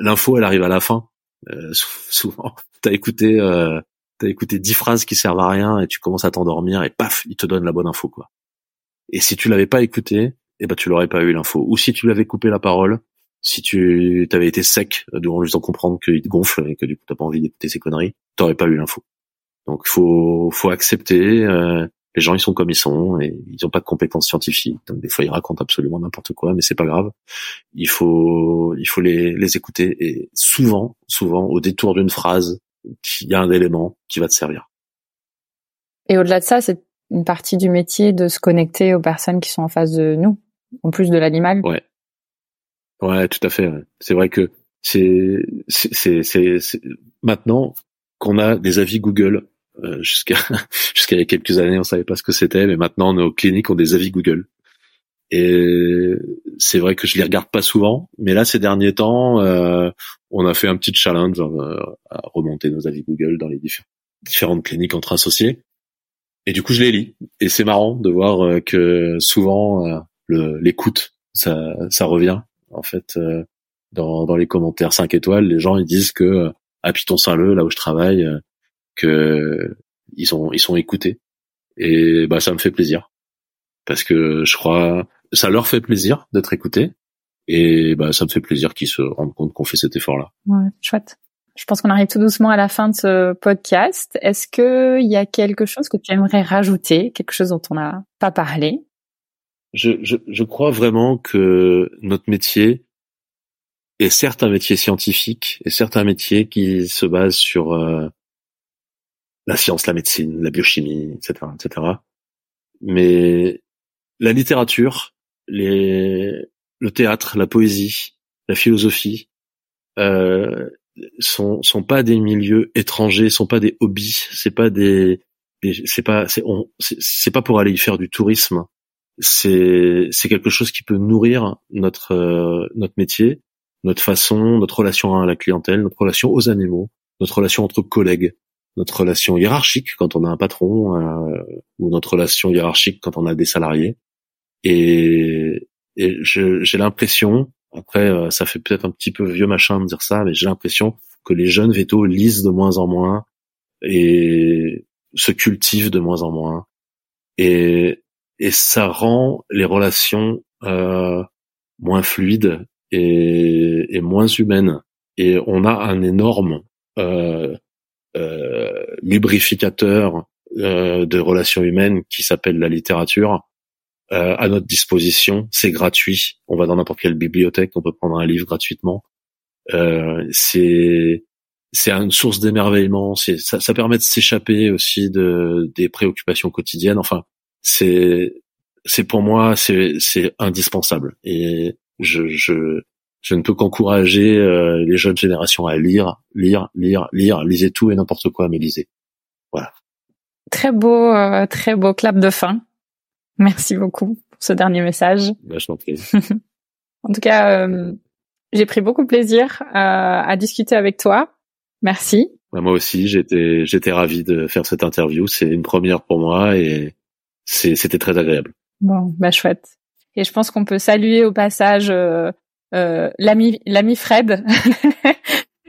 l'info, elle arrive à la fin. Euh, sou- souvent, t'as écouté, euh, t'as écouté dix phrases qui servent à rien et tu commences à t'endormir et paf, il te donne la bonne info quoi. Et si tu l'avais pas écouté, eh ben tu l'aurais pas eu l'info. Ou si tu lui avais coupé la parole, si tu t'avais été sec en lui faisant comprendre qu'il te gonfle et que du coup t'as pas envie d'écouter ses conneries, t'aurais pas eu l'info. Donc faut faut accepter. euh, les gens ils sont comme ils sont et ils ont pas de compétences scientifiques. Donc des fois ils racontent absolument n'importe quoi, mais c'est pas grave. Il faut il faut les les écouter et souvent souvent au détour d'une phrase, il y a un élément qui va te servir. Et au-delà de ça, c'est une partie du métier de se connecter aux personnes qui sont en face de nous, en plus de l'animal. Ouais. Ouais, tout à fait. C'est vrai que c'est c'est- c'est- maintenant qu'on a des avis Google euh, jusqu'à jusqu'à il y a quelques années, on savait pas ce que c'était, mais maintenant nos cliniques ont des avis Google. Et c'est vrai que je les regarde pas souvent, mais là ces derniers temps, euh, on a fait un petit challenge euh, à remonter nos avis Google dans les diffé- différentes cliniques entre associés. Et du coup, je les lis. Et c'est marrant de voir euh, que souvent l'écoute, ça ça revient en fait dans dans les commentaires 5 étoiles, les gens ils disent que à Piton Saint-Leu, là où je travaille, que ils sont ils sont écoutés. Et bah ça me fait plaisir parce que je crois ça leur fait plaisir d'être écoutés et bah ça me fait plaisir qu'ils se rendent compte qu'on fait cet effort-là. Ouais, chouette. Je pense qu'on arrive tout doucement à la fin de ce podcast. Est-ce que il y a quelque chose que tu aimerais rajouter, quelque chose dont on n'a pas parlé? Je, je je crois vraiment que notre métier est certes un métier scientifique et certes un métier qui se base sur euh, la science, la médecine, la biochimie, etc., etc. Mais la littérature, les, le théâtre, la poésie, la philosophie, euh, sont sont pas des milieux étrangers, sont pas des hobbies, c'est pas des, c'est pas c'est- c'est pas pour aller y faire du tourisme. C'est c'est quelque chose qui peut nourrir notre euh, notre métier, notre façon, notre relation à la clientèle, notre relation aux animaux, notre relation entre collègues, notre relation hiérarchique quand on a un patron euh, ou notre relation hiérarchique quand on a des salariés. Et, et j'ai l'impression, après euh, ça fait peut-être un petit peu vieux machin de dire ça, mais j'ai l'impression que les jeunes vétos lisent de moins en moins et se cultivent de moins en moins. Et, et ça rend les relations euh, moins fluides et, et moins humaines. Et on a un énorme euh, lubrificateur euh, de relations humaines qui s'appelle la littérature euh, à notre disposition. C'est gratuit. On va dans n'importe quelle bibliothèque, on peut prendre un livre gratuitement. Euh, c'est c'est une source d'émerveillement. C'est ça, ça permet de s'échapper aussi de des préoccupations quotidiennes. Enfin, c'est c'est pour moi c'est c'est indispensable. Et je je je ne peux qu'encourager euh, les jeunes générations à lire, lire, lire, lire, lisez tout et n'importe quoi, mais lisez. Très beau, euh, très beau clap de fin. Merci beaucoup pour ce dernier message. Bah, je t'en prie. En tout cas, euh, J'ai pris beaucoup de plaisir euh, à discuter avec toi. Merci. Bah, moi aussi, j'étais j'étais ravi de faire cette interview. C'est une première pour moi et c'était très agréable. Bon, bah chouette. Et je pense qu'on peut saluer au passage euh, l'ami l'ami Fred.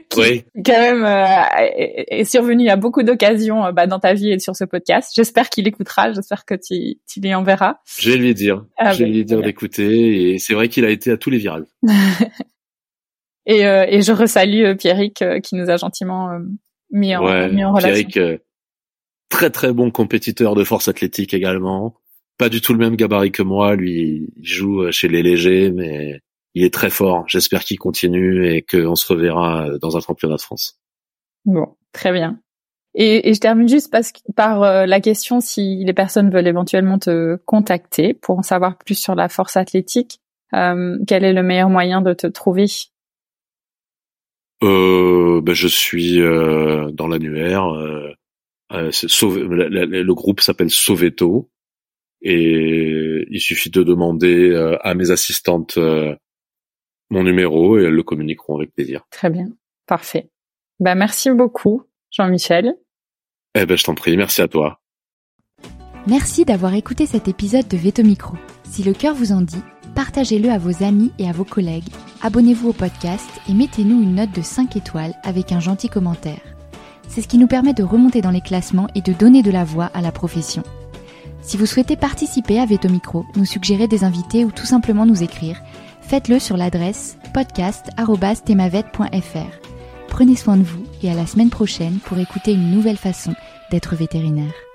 qui oui. quand même euh, est, survenu à beaucoup d'occasions euh, bah, dans ta vie et sur ce podcast. J'espère qu'il écoutera, j'espère que tu, tu lui enverras. Je vais lui dire, ah, je vais lui dire d'écouter et c'est vrai qu'il a été à tous les virales. et, euh, et je resalue euh, Pierrick qui nous a gentiment mis en, mis en relation. Pierrick, très très bon compétiteur de force athlétique également. Pas du tout le même gabarit que moi, lui il joue chez les légers, mais il est très fort. J'espère qu'il continue et qu'on se reverra dans un championnat de France. Bon, très bien. Et, et je termine juste parce, par euh, la question si les personnes veulent éventuellement te contacter pour en savoir plus sur la force athlétique. Euh, quel est le meilleur moyen de te trouver? Euh, ben je suis euh, dans l'annuaire. Euh, euh le groupe s'appelle Soveto et il suffit de demander à mes assistantes mon numéro et elles le communiqueront avec plaisir. Très bien, parfait. Bah merci beaucoup, Jean-Michel. Eh ben je t'en prie, merci à toi. Merci d'avoir écouté cet épisode de Veto Micro. Si le cœur vous en dit, partagez-le à vos amis et à vos collègues, abonnez-vous au podcast et mettez-nous une note de 5 étoiles avec un gentil commentaire. C'est ce qui nous permet de remonter dans les classements et de donner de la voix à la profession. Si vous souhaitez participer à Veto Micro, nous suggérer des invités ou tout simplement nous écrire, faites-le sur l'adresse podcast.themavet.fr. Prenez soin de vous et à la semaine prochaine pour écouter une nouvelle façon d'être vétérinaire.